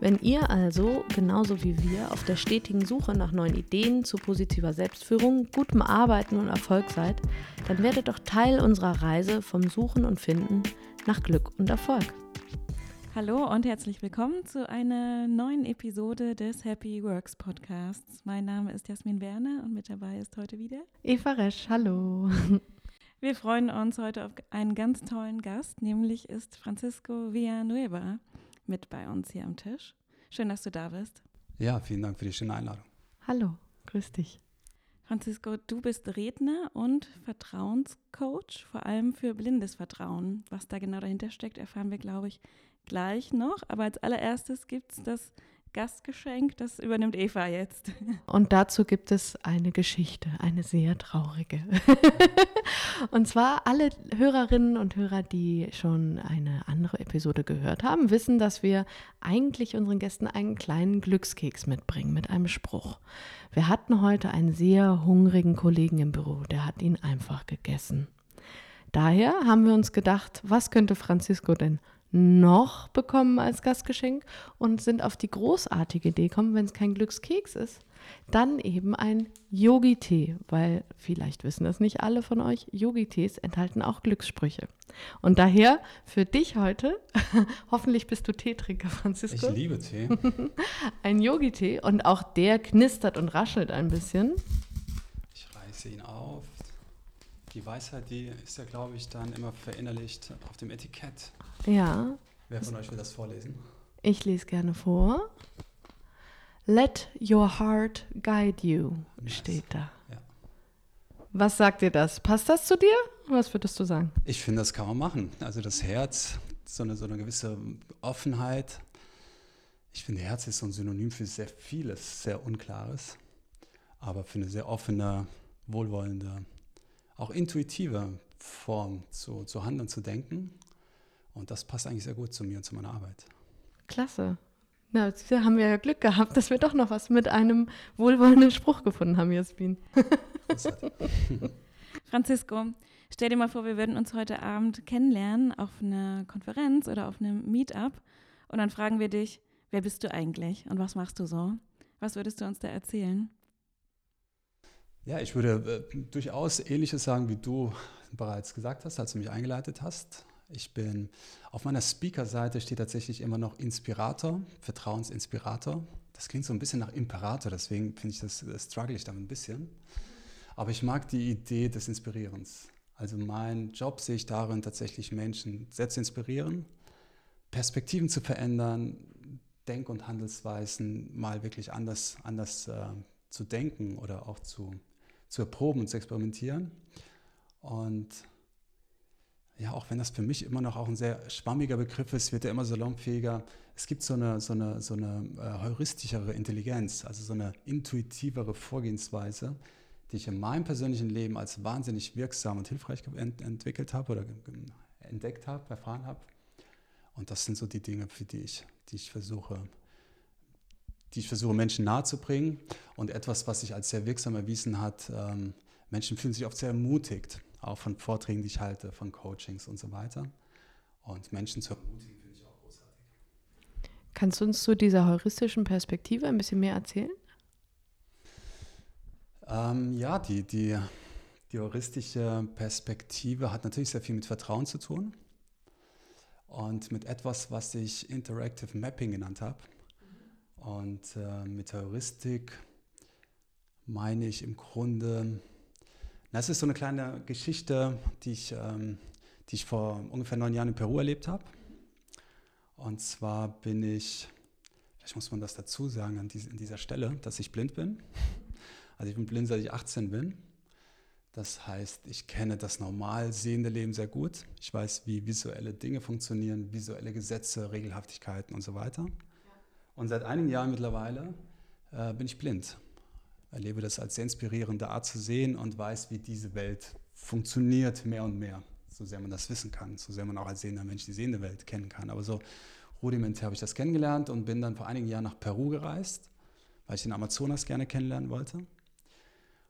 Wenn ihr also, genauso wie wir, auf der stetigen Suche nach neuen Ideen zu positiver Selbstführung, gutem Arbeiten und Erfolg seid, dann werdet doch Teil unserer Reise vom Suchen und Finden nach Glück und Erfolg. Hallo und herzlich willkommen zu einer neuen Episode des Happy Works Podcasts. Mein Name ist Jasmin Werner und mit dabei ist heute wieder Eva Resch. Hallo. Wir freuen uns heute auf einen ganz tollen Gast, nämlich ist Francisco Villanueva mit bei uns hier am Tisch. Schön, dass du da bist. Ja, vielen Dank für die schöne Einladung. Hallo, grüß dich. Francisco, du bist Redner und Vertrauenscoach, vor allem für blindes Vertrauen. Was da genau dahinter steckt, erfahren wir, glaube ich, gleich noch. Aber als allererstes gibt es das Gastgeschenk, das übernimmt Eva jetzt. Und dazu gibt es eine Geschichte, eine sehr traurige. und zwar alle Hörerinnen und Hörer, die schon eine andere Episode gehört haben, wissen, dass wir eigentlich unseren Gästen einen kleinen Glückskeks mitbringen mit einem Spruch. Wir hatten heute einen sehr hungrigen Kollegen im Büro, der hat ihn einfach gegessen. Daher haben wir uns gedacht, was könnte Francisco denn noch bekommen als Gastgeschenk und sind auf die großartige Idee gekommen, wenn es kein Glückskeks ist, dann eben ein Yogi-Tee, weil vielleicht wissen das nicht alle von euch, Yogi-Tees enthalten auch Glückssprüche. Und daher für dich heute, hoffentlich bist du Teetrinker, Francisco. Ich liebe Tee. ein Yogi-Tee und auch der knistert und raschelt ein bisschen. Ich reiße ihn auf. Die Weisheit, die ist ja, glaube ich, dann immer verinnerlicht auf dem Etikett. Ja. Wer von euch will das vorlesen? Ich lese gerne vor. Let your heart guide you, nice. steht da. Ja. Was sagt dir das? Passt das zu dir? Was würdest du sagen? Ich finde, das kann man machen. Also das Herz, so eine, so eine gewisse Offenheit. Ich finde, Herz ist so ein Synonym für sehr vieles, sehr Unklares. Aber für eine sehr offene, wohlwollende, auch intuitive Form zu, zu handeln, zu denken. Und das passt eigentlich sehr gut zu mir und zu meiner Arbeit. Klasse. Na, jetzt haben wir ja Glück gehabt, dass wir doch noch was mit einem wohlwollenden Spruch gefunden haben, Jasmin. Francisco, stell dir mal vor, wir würden uns heute Abend kennenlernen auf einer Konferenz oder auf einem Meetup und dann fragen wir dich, wer bist du eigentlich und was machst du so? Was würdest du uns da erzählen? Ja, ich würde äh, durchaus Ähnliches sagen, wie du bereits gesagt hast, als du mich eingeleitet hast. Ich bin auf meiner Speaker-Seite steht tatsächlich immer noch Inspirator, Vertrauensinspirator. Das klingt so ein bisschen nach Imperator, deswegen finde ich das, das struggle ich damit ein bisschen. Aber ich mag die Idee des Inspirierens. Also mein Job sehe ich darin, tatsächlich Menschen selbst zu inspirieren, Perspektiven zu verändern, Denk- und Handelsweisen mal wirklich anders, anders äh, zu denken oder auch zu, zu erproben und zu experimentieren. Und ja, auch wenn das für mich immer noch auch ein sehr schwammiger Begriff ist, wird er immer salonfähiger. Es gibt so eine, so eine, so eine äh, heuristischere Intelligenz, also so eine intuitivere Vorgehensweise, die ich in meinem persönlichen Leben als wahnsinnig wirksam und hilfreich ent entwickelt habe oder entdeckt habe, erfahren habe. Und das sind so die Dinge, für die ich, die ich versuche, die ich versuche, Menschen nahezubringen. Und etwas, was sich als sehr wirksam erwiesen hat, ähm, Menschen fühlen sich oft sehr ermutigt auch von Vorträgen, die ich halte, von Coachings und so weiter. Und Menschen zu ermutigen, finde ich auch großartig. Kannst du uns zu dieser heuristischen Perspektive ein bisschen mehr erzählen? Ähm, ja, die, die, die heuristische Perspektive hat natürlich sehr viel mit Vertrauen zu tun und mit etwas, was ich Interactive Mapping genannt habe. Und äh, mit Heuristik meine ich im Grunde das ist so eine kleine Geschichte, die ich, ähm, die ich vor ungefähr neun Jahren in Peru erlebt habe. Und zwar bin ich, vielleicht muss man das dazu sagen an, dies, an dieser Stelle, dass ich blind bin. Also ich bin blind, seit ich 18 bin. Das heißt, ich kenne das normal sehende Leben sehr gut. Ich weiß, wie visuelle Dinge funktionieren, visuelle Gesetze, Regelhaftigkeiten und so weiter. Und seit einigen Jahren mittlerweile äh, bin ich blind. Erlebe das als sehr inspirierende Art zu sehen und weiß, wie diese Welt funktioniert mehr und mehr. So sehr man das wissen kann, so sehr man auch als sehender Mensch die sehende Welt kennen kann. Aber so rudimentär habe ich das kennengelernt und bin dann vor einigen Jahren nach Peru gereist, weil ich den Amazonas gerne kennenlernen wollte.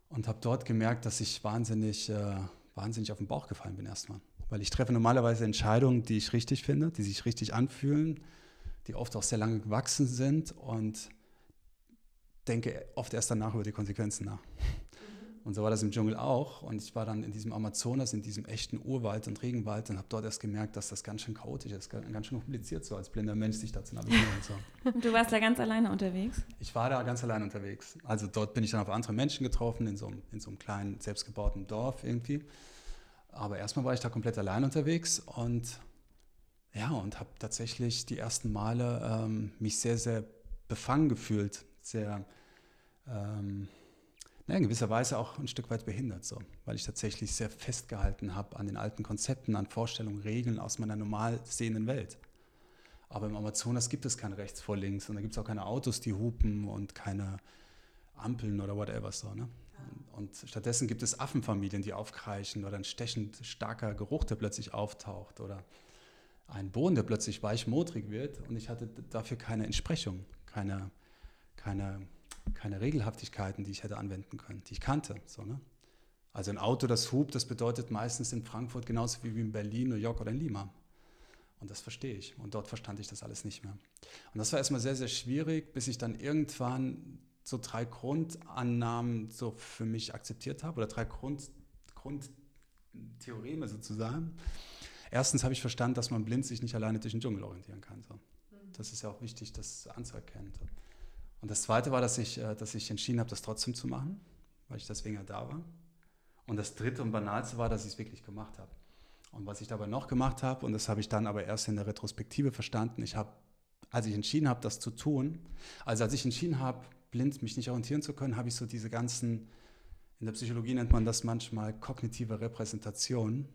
Und habe dort gemerkt, dass ich wahnsinnig, äh, wahnsinnig auf den Bauch gefallen bin erstmal. Weil ich treffe normalerweise Entscheidungen, die ich richtig finde, die sich richtig anfühlen, die oft auch sehr lange gewachsen sind und denke oft erst danach über die Konsequenzen nach. Und so war das im Dschungel auch. Und ich war dann in diesem Amazonas, in diesem echten Urwald und Regenwald und habe dort erst gemerkt, dass das ganz schön chaotisch ist, ganz schön kompliziert, so als blinder Mensch sich da zu navigieren. Und so. Du warst da ganz alleine unterwegs? Ich war da ganz alleine unterwegs. Also dort bin ich dann auf andere Menschen getroffen, in so, einem, in so einem kleinen, selbstgebauten Dorf irgendwie. Aber erstmal war ich da komplett allein unterwegs und ja, und habe tatsächlich die ersten Male ähm, mich sehr, sehr befangen gefühlt, sehr ähm, na, in gewisser Weise auch ein Stück weit behindert, so, weil ich tatsächlich sehr festgehalten habe an den alten Konzepten, an Vorstellungen, Regeln aus meiner normal sehenden Welt. Aber im Amazonas gibt es kein rechts vor links und da gibt es auch keine Autos, die hupen und keine Ampeln oder whatever so. Ne? Und, und stattdessen gibt es Affenfamilien, die aufkreischen oder ein stechend starker Geruch, der plötzlich auftaucht oder ein Boden, der plötzlich weichmodrig wird und ich hatte dafür keine Entsprechung, keine, keine keine Regelhaftigkeiten, die ich hätte anwenden können, die ich kannte. So, ne? Also ein Auto, das hupt, das bedeutet meistens in Frankfurt genauso wie in Berlin, New York oder in Lima. Und das verstehe ich. Und dort verstand ich das alles nicht mehr. Und das war erstmal sehr, sehr schwierig, bis ich dann irgendwann so drei Grundannahmen so für mich akzeptiert habe oder drei Grund, Grundtheoreme sozusagen. Erstens habe ich verstanden, dass man blind sich nicht alleine durch den Dschungel orientieren kann. So. Das ist ja auch wichtig, das anzuerkennen. So. Und das Zweite war, dass ich, äh, dass ich entschieden habe, das trotzdem zu machen, weil ich deswegen ja da war. Und das Dritte und Banalste war, dass ich es wirklich gemacht habe. Und was ich dabei noch gemacht habe, und das habe ich dann aber erst in der Retrospektive verstanden, ich habe, als ich entschieden habe, das zu tun, also als ich entschieden habe, blind mich nicht orientieren zu können, habe ich so diese ganzen, in der Psychologie nennt man das manchmal kognitive Repräsentation,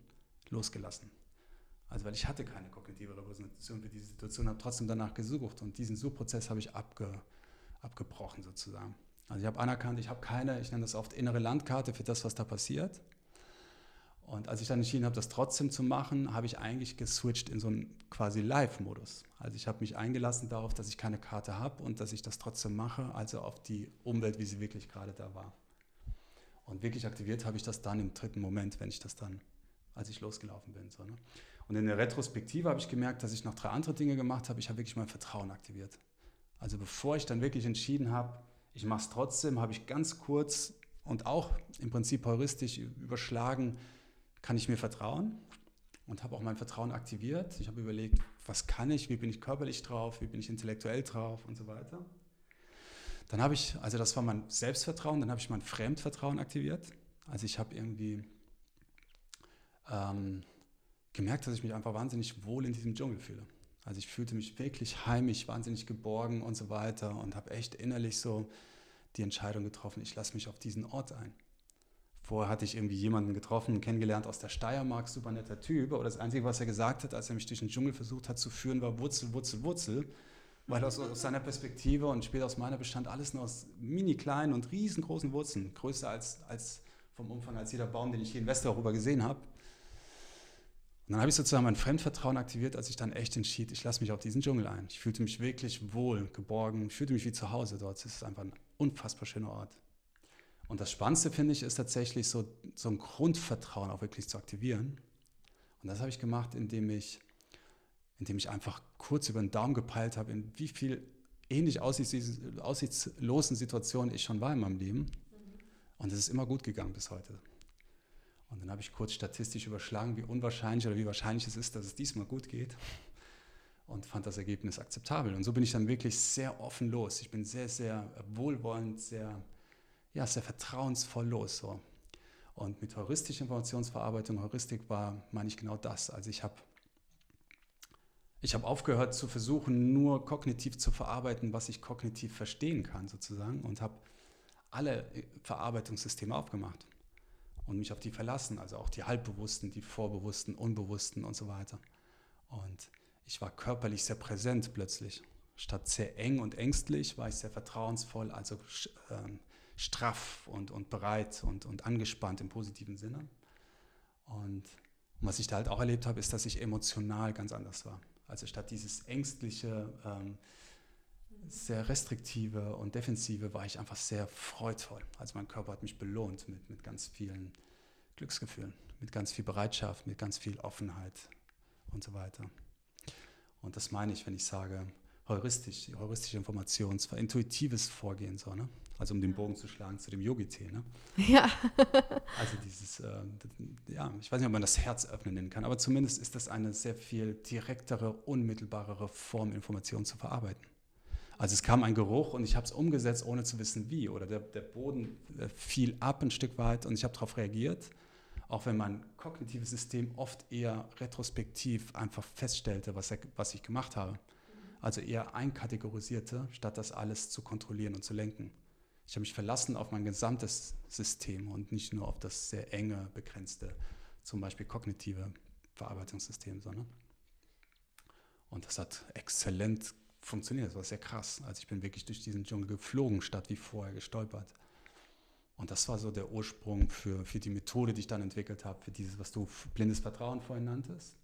losgelassen. Also weil ich hatte keine kognitive Repräsentation für diese Situation, habe trotzdem danach gesucht und diesen Suchprozess habe ich abge, abgebrochen sozusagen. Also ich habe anerkannt, ich habe keine, ich nenne das oft innere Landkarte für das, was da passiert. Und als ich dann entschieden habe, das trotzdem zu machen, habe ich eigentlich geswitcht in so einen quasi Live-Modus. Also ich habe mich eingelassen darauf, dass ich keine Karte habe und dass ich das trotzdem mache, also auf die Umwelt, wie sie wirklich gerade da war. Und wirklich aktiviert habe ich das dann im dritten Moment, wenn ich das dann, als ich losgelaufen bin. So, ne? Und in der Retrospektive habe ich gemerkt, dass ich noch drei andere Dinge gemacht habe. Ich habe wirklich mein Vertrauen aktiviert. Also bevor ich dann wirklich entschieden habe, ich mache es trotzdem, habe ich ganz kurz und auch im Prinzip heuristisch überschlagen, kann ich mir vertrauen? Und habe auch mein Vertrauen aktiviert. Ich habe überlegt, was kann ich, wie bin ich körperlich drauf, wie bin ich intellektuell drauf und so weiter. Dann habe ich, also das war mein Selbstvertrauen, dann habe ich mein Fremdvertrauen aktiviert. Also ich habe irgendwie ähm, gemerkt, dass ich mich einfach wahnsinnig wohl in diesem Dschungel fühle. Also ich fühlte mich wirklich heimisch, wahnsinnig geborgen und so weiter und habe echt innerlich so die Entscheidung getroffen, ich lasse mich auf diesen Ort ein. Vorher hatte ich irgendwie jemanden getroffen, kennengelernt aus der Steiermark, super netter Typ, aber das Einzige, was er gesagt hat, als er mich durch den Dschungel versucht hat zu führen, war Wurzel, Wurzel, Wurzel, weil aus, aus seiner Perspektive und später aus meiner bestand alles nur aus mini kleinen und riesengroßen Wurzeln, größer als, als vom Umfang als jeder Baum, den ich hier in Westeuropa gesehen habe. Und dann habe ich sozusagen mein Fremdvertrauen aktiviert, als ich dann echt entschied, ich lasse mich auf diesen Dschungel ein. Ich fühlte mich wirklich wohl, geborgen, ich fühlte mich wie zu Hause dort. Es ist einfach ein unfassbar schöner Ort. Und das Spannendste, finde ich, ist tatsächlich so, so ein Grundvertrauen auch wirklich zu aktivieren. Und das habe ich gemacht, indem ich, indem ich einfach kurz über den Daumen gepeilt habe, in wie viel ähnlich aussichtslosen Situationen ich schon war in meinem Leben. Und es ist immer gut gegangen bis heute. Und dann habe ich kurz statistisch überschlagen, wie unwahrscheinlich oder wie wahrscheinlich es ist, dass es diesmal gut geht. Und fand das Ergebnis akzeptabel. Und so bin ich dann wirklich sehr offen los. Ich bin sehr, sehr wohlwollend, sehr, ja, sehr vertrauensvoll los. So. Und mit heuristischer Informationsverarbeitung, Heuristik war, meine ich genau das. Also ich habe ich habe aufgehört zu versuchen, nur kognitiv zu verarbeiten, was ich kognitiv verstehen kann, sozusagen, und habe alle Verarbeitungssysteme aufgemacht und mich auf die verlassen, also auch die Halbbewussten, die Vorbewussten, Unbewussten und so weiter. Und ich war körperlich sehr präsent plötzlich, Statt sehr eng und ängstlich war ich sehr vertrauensvoll, also ähm, straff und, und bereit und, und angespannt im positiven Sinne. Und, was ich da halt auch erlebt habe, ist, dass ich emotional ganz anders war. Also statt dieses ängstliche, ähm, sehr restriktive und defensive war ich einfach sehr freudvoll. Also mein Körper hat mich belohnt mit, mit ganz vielen Glücksgefühlen, mit ganz viel Bereitschaft, mit ganz viel Offenheit und so weiter. Und das meine ich, wenn ich sage, heuristisch, die heuristische Information, zwar intuitives Vorgehen, so, ne? Also um den Bogen zu schlagen zu dem Yogi-Tee, ne? Ja. also dieses, äh, ja, ich weiß nicht, ob man das Herz öffnen nennen kann, aber zumindest ist das eine sehr viel direktere, unmittelbarere Form, Informationen zu verarbeiten. Also es kam ein Geruch und ich habe es umgesetzt, ohne zu wissen wie. Oder der, der Boden äh, fiel ab ein Stück weit und ich habe darauf reagiert. Auch wenn mein kognitives System oft eher retrospektiv einfach feststellte, was, er, was ich gemacht habe. Also eher einkategorisierte, statt das alles zu kontrollieren und zu lenken. Ich habe mich verlassen auf mein gesamtes System und nicht nur auf das sehr enge, begrenzte, zum Beispiel kognitive Verarbeitungssystem. Sondern und das hat exzellent funktioniert. Das war sehr krass. Also ich bin wirklich durch diesen Dschungel geflogen, statt wie vorher gestolpert. Und das war so der Ursprung für, für die Methode, die ich dann entwickelt habe, für dieses, was du blindes Vertrauen vorhin nanntest.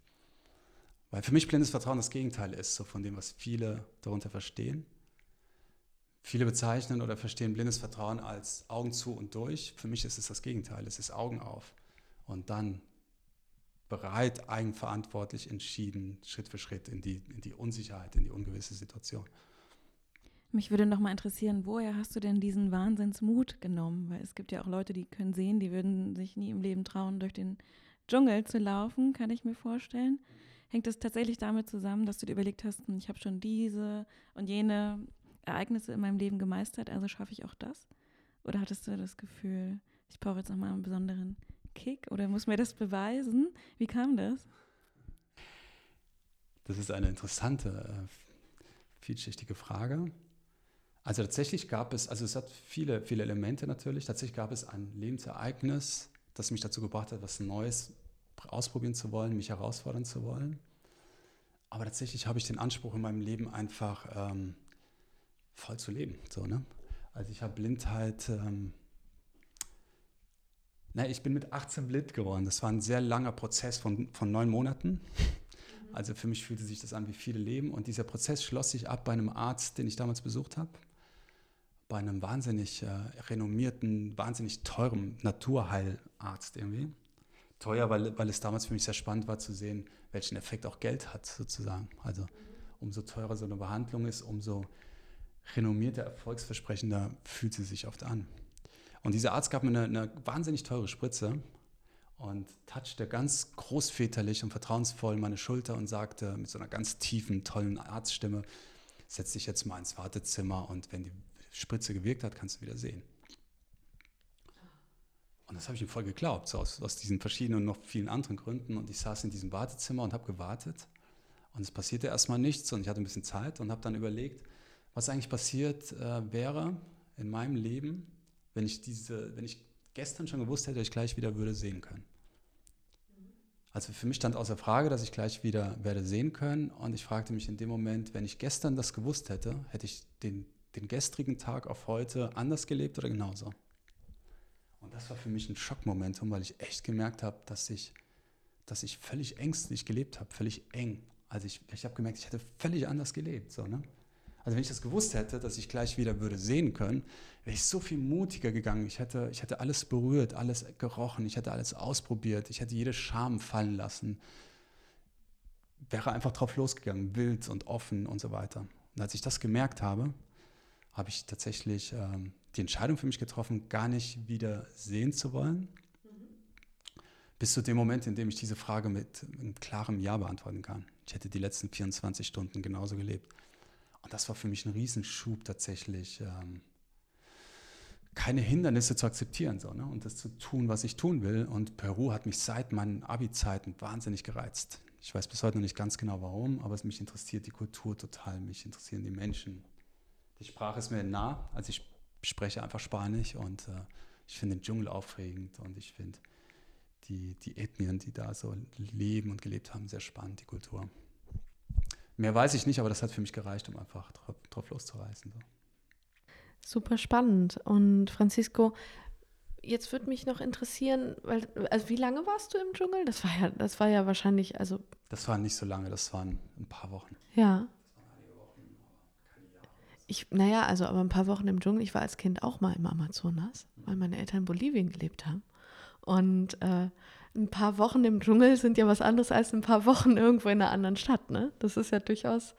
Weil für mich blindes Vertrauen das Gegenteil ist, so von dem, was viele darunter verstehen. Viele bezeichnen oder verstehen blindes Vertrauen als Augen zu und durch. Für mich ist es das Gegenteil. Es ist Augen auf und dann bereit, eigenverantwortlich, entschieden, Schritt für Schritt in die, in die Unsicherheit, in die ungewisse Situation. Mich würde noch mal interessieren, woher hast du denn diesen Wahnsinnsmut genommen? Weil es gibt ja auch Leute, die können sehen, die würden sich nie im Leben trauen, durch den Dschungel zu laufen, kann ich mir vorstellen. Hängt es tatsächlich damit zusammen, dass du dir überlegt hast, hm, ich habe schon diese und jene Ereignisse in meinem Leben gemeistert, also schaffe ich auch das? Oder hattest du das Gefühl, ich brauche jetzt noch mal einen besonderen Kick oder muss mir das beweisen? Wie kam das? Das ist eine interessante, äh, vielschichtige Frage. Also tatsächlich gab es, also es hat viele, viele Elemente natürlich. Tatsächlich gab es ein Lebensereignis, das mich dazu gebracht hat, was Neues ausprobieren zu wollen, mich herausfordern zu wollen. Aber tatsächlich habe ich den Anspruch in meinem Leben einfach ähm, voll zu leben. So, ne? Also ich habe Blindheit ähm, na, ich bin mit 18 blind geworden. Das war ein sehr langer Prozess von, von neun Monaten. Also für mich fühlte sich das an wie viele Leben. Und dieser Prozess schloss sich ab bei einem Arzt, den ich damals besucht habe. Bei einem wahnsinnig äh, renommierten, wahnsinnig teuren Naturheilarzt irgendwie. Teuer, weil, weil es damals für mich sehr spannend war zu sehen, welchen Effekt auch Geld hat sozusagen. Also umso teurer so eine Behandlung ist, umso renommierter, erfolgsversprechender fühlt sie sich oft an. Und dieser Arzt gab mir eine, eine wahnsinnig teure Spritze und touchte ganz großväterlich und vertrauensvoll meine Schulter und sagte mit so einer ganz tiefen, tollen Arztstimme, setz dich jetzt mal ins Wartezimmer und wenn die Spritze gewirkt hat, kannst du wieder sehen. Und das habe ich ihm voll geglaubt, so aus, aus diesen verschiedenen und noch vielen anderen Gründen. Und ich saß in diesem Wartezimmer und habe gewartet. Und es passierte erstmal nichts und ich hatte ein bisschen Zeit und habe dann überlegt, was eigentlich passiert äh, wäre in meinem Leben, wenn ich diese, wenn ich gestern schon gewusst hätte, dass ich gleich wieder würde sehen können. Also für mich stand außer Frage, dass ich gleich wieder werde sehen können. Und ich fragte mich in dem Moment, wenn ich gestern das gewusst hätte, hätte ich den, den gestrigen Tag auf heute anders gelebt oder genauso? Und das war für mich ein Schockmomentum, weil ich echt gemerkt habe, dass ich, dass ich völlig ängstlich gelebt habe, völlig eng. Also ich, ich habe gemerkt, ich hätte völlig anders gelebt. So, ne? Also wenn ich das gewusst hätte, dass ich gleich wieder würde sehen können, wäre ich so viel mutiger gegangen. Ich hätte, ich hätte alles berührt, alles gerochen, ich hätte alles ausprobiert, ich hätte jede Scham fallen lassen. Wäre einfach drauf losgegangen, wild und offen und so weiter. Und als ich das gemerkt habe, habe ich tatsächlich ähm, die Entscheidung für mich getroffen, gar nicht wieder sehen zu wollen, mhm. bis zu dem Moment, in dem ich diese Frage mit einem klaren Ja beantworten kann. Ich hätte die letzten 24 Stunden genauso gelebt. Und das war für mich ein Riesenschub tatsächlich, ähm, keine Hindernisse zu akzeptieren so, ne? und das zu tun, was ich tun will. Und Peru hat mich seit meinen Abi-Zeiten wahnsinnig gereizt. Ich weiß bis heute noch nicht ganz genau warum, aber es mich interessiert die Kultur total, mich interessieren die Menschen. Die Sprache ist mir nah, also ich spreche einfach Spanisch und äh, ich finde den Dschungel aufregend und ich finde die, die Ethnien, die da so leben und gelebt haben, sehr spannend, die Kultur. Mehr weiß ich nicht, aber das hat für mich gereicht, um einfach drauf, drauf loszureißen. So. Super spannend. Und Francisco, jetzt würde mich noch interessieren, weil, also wie lange warst du im Dschungel? Das war ja, das war ja wahrscheinlich, also. Das war nicht so lange, das waren ein paar Wochen. Ja. Ich, naja, also aber ein paar Wochen im Dschungel. Ich war als Kind auch mal im Amazonas, weil meine Eltern in Bolivien gelebt haben. Und äh, ein paar Wochen im Dschungel sind ja was anderes als ein paar Wochen irgendwo in einer anderen Stadt. Ne? Das ist ja durchaus,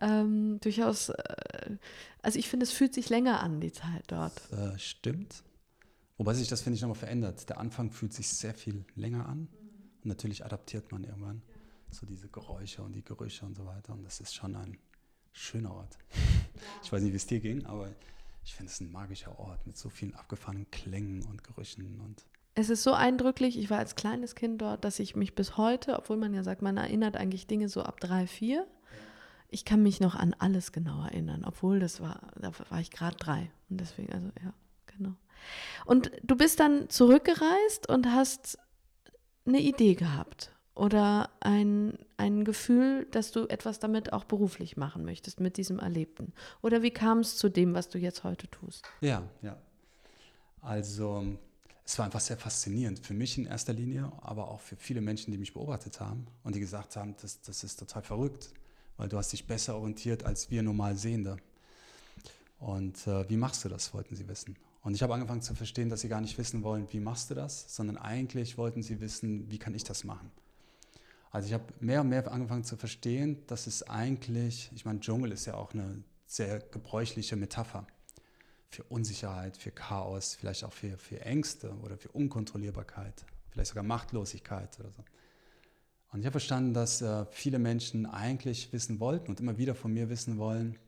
ähm, durchaus, äh, also ich finde, es fühlt sich länger an, die Zeit dort. Das, äh, stimmt. Wobei sich das, finde ich, nochmal verändert. Der Anfang fühlt sich sehr viel länger an. Und natürlich adaptiert man irgendwann so diese Geräusche und die Gerüche und so weiter. Und das ist schon ein schöner Ort. Ich weiß nicht, wie es dir ging, aber ich finde es ein magischer Ort mit so vielen abgefahrenen Klängen und Gerüchen und es ist so eindrücklich, ich war als kleines Kind dort, dass ich mich bis heute, obwohl man ja sagt, man erinnert eigentlich Dinge so ab drei, vier, ich kann mich noch an alles genau erinnern, obwohl das war, da war ich gerade drei. Und deswegen, also ja, genau. Und du bist dann zurückgereist und hast eine Idee gehabt oder ein, ein Gefühl, dass du etwas damit auch beruflich machen möchtest, mit diesem Erlebten. Oder wie kam es zu dem, was du jetzt heute tust? Ja, ja. Also es war einfach sehr faszinierend für mich in erster Linie, aber auch für viele Menschen, die mich beobachtet haben und die gesagt haben, das, das ist total verrückt, weil du hast dich besser orientiert als wir normal Sehende. Und äh, wie machst du das, wollten sie wissen. Und ich habe angefangen zu verstehen, dass sie gar nicht wissen wollen, wie machst du das, sondern eigentlich wollten sie wissen, wie kann ich das machen. Also ich habe mehr und mehr angefangen zu verstehen, dass es eigentlich, ich meine, Dschungel ist ja auch eine sehr gebräuchliche Metapher für Unsicherheit, für Chaos, vielleicht auch für, für Ängste oder für Unkontrollierbarkeit, vielleicht sogar Machtlosigkeit oder so. Und ich habe verstanden, dass äh, viele Menschen eigentlich wissen wollten und immer wieder von mir wissen wollen,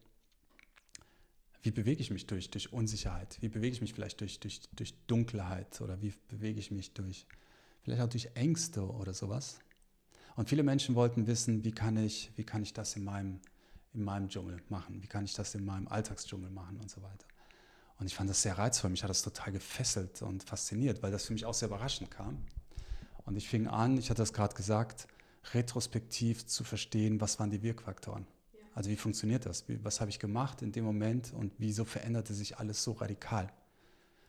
wie bewege ich mich durch, durch Unsicherheit? Wie bewege ich mich vielleicht durch, durch, durch Dunkelheit? Oder wie bewege ich mich durch, vielleicht auch durch Ängste oder sowas? Und viele Menschen wollten wissen, wie kann ich, wie kann ich das in meinem, in meinem Dschungel machen? Wie kann ich das in meinem Alltagsdschungel machen und so weiter? Und ich fand das sehr reizvoll. Mich hat das total gefesselt und fasziniert, weil das für mich auch sehr überraschend kam. Und ich fing an, ich hatte das gerade gesagt, retrospektiv zu verstehen, was waren die Wirkfaktoren. Also wie funktioniert das? Wie, was habe ich gemacht in dem Moment und wieso veränderte sich alles so radikal?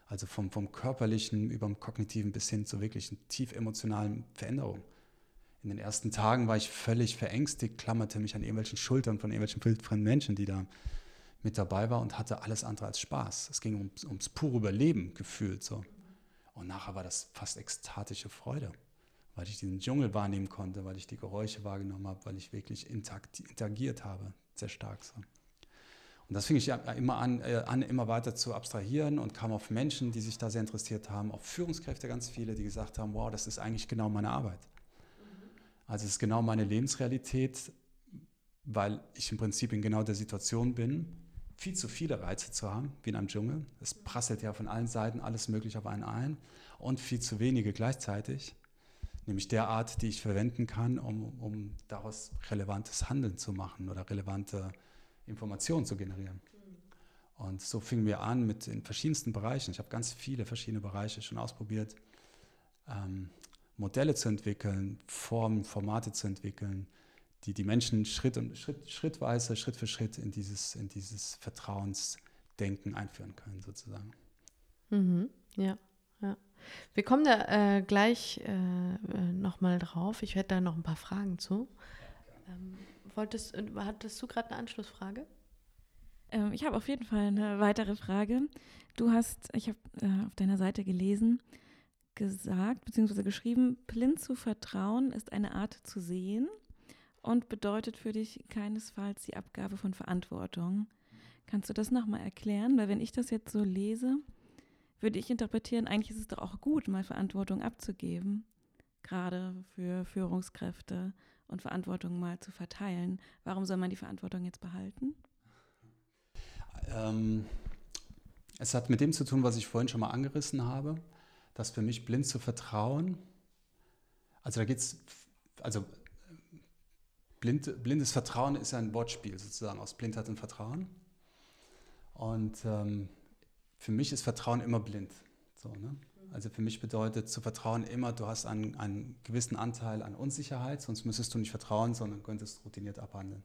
Also vom, vom körperlichen über dem kognitiven bis hin zu wirklichen tief emotionalen Veränderungen. In den ersten Tagen war ich völlig verängstigt, klammerte mich an irgendwelchen Schultern von irgendwelchen wildfremden Menschen, die da mit dabei war und hatte alles andere als Spaß. Es ging ums, ums pure Überleben gefühlt so. Und nachher war das fast ekstatische Freude, weil ich diesen Dschungel wahrnehmen konnte, weil ich die Geräusche wahrgenommen habe, weil ich wirklich interagiert habe, sehr stark so. Und das fing ich immer an, äh, an, immer weiter zu abstrahieren und kam auf Menschen, die sich da sehr interessiert haben, auf Führungskräfte ganz viele, die gesagt haben, wow, das ist eigentlich genau meine Arbeit. Also es ist genau meine Lebensrealität, weil ich im Prinzip in genau der Situation bin, viel zu viele Reize zu haben, wie in einem Dschungel. Es prasselt ja von allen Seiten alles Mögliche auf einen ein und viel zu wenige gleichzeitig, nämlich der Art, die ich verwenden kann, um, um daraus relevantes Handeln zu machen oder relevante Informationen zu generieren. Und so fingen wir an mit in verschiedensten Bereichen. Ich habe ganz viele verschiedene Bereiche schon ausprobiert, ähm, Modelle zu entwickeln, Formen, Formate zu entwickeln, die die Menschen Schritt und Schritt, schrittweise, Schritt für Schritt in dieses, in dieses Vertrauensdenken einführen können, sozusagen. Mhm, ja, ja. Wir kommen da äh, gleich äh, äh nochmal drauf. Ich werde da noch ein paar Fragen zu. Ähm, wolltest, äh, hattest du gerade eine Anschlussfrage? Ähm, ich habe auf jeden Fall eine weitere Frage. Du hast, ich habe äh, auf deiner Seite gelesen, gesagt bzw. geschrieben, blind zu vertrauen ist eine Art zu sehen und bedeutet für dich keinesfalls die Abgabe von Verantwortung. Kannst du das nochmal erklären? Weil wenn ich das jetzt so lese, würde ich interpretieren, eigentlich ist es doch auch gut, mal Verantwortung abzugeben, gerade für Führungskräfte und Verantwortung mal zu verteilen. Warum soll man die Verantwortung jetzt behalten? Ähm, es hat mit dem zu tun, was ich vorhin schon mal angerissen habe, dass für mich blind zu vertrauen, also da geht es, also Blind, blindes Vertrauen ist ein Wortspiel sozusagen aus Blindheit und Vertrauen. Und ähm, für mich ist Vertrauen immer blind. So, ne? Also für mich bedeutet zu vertrauen immer, du hast einen, einen gewissen Anteil an Unsicherheit, sonst müsstest du nicht vertrauen, sondern könntest routiniert abhandeln.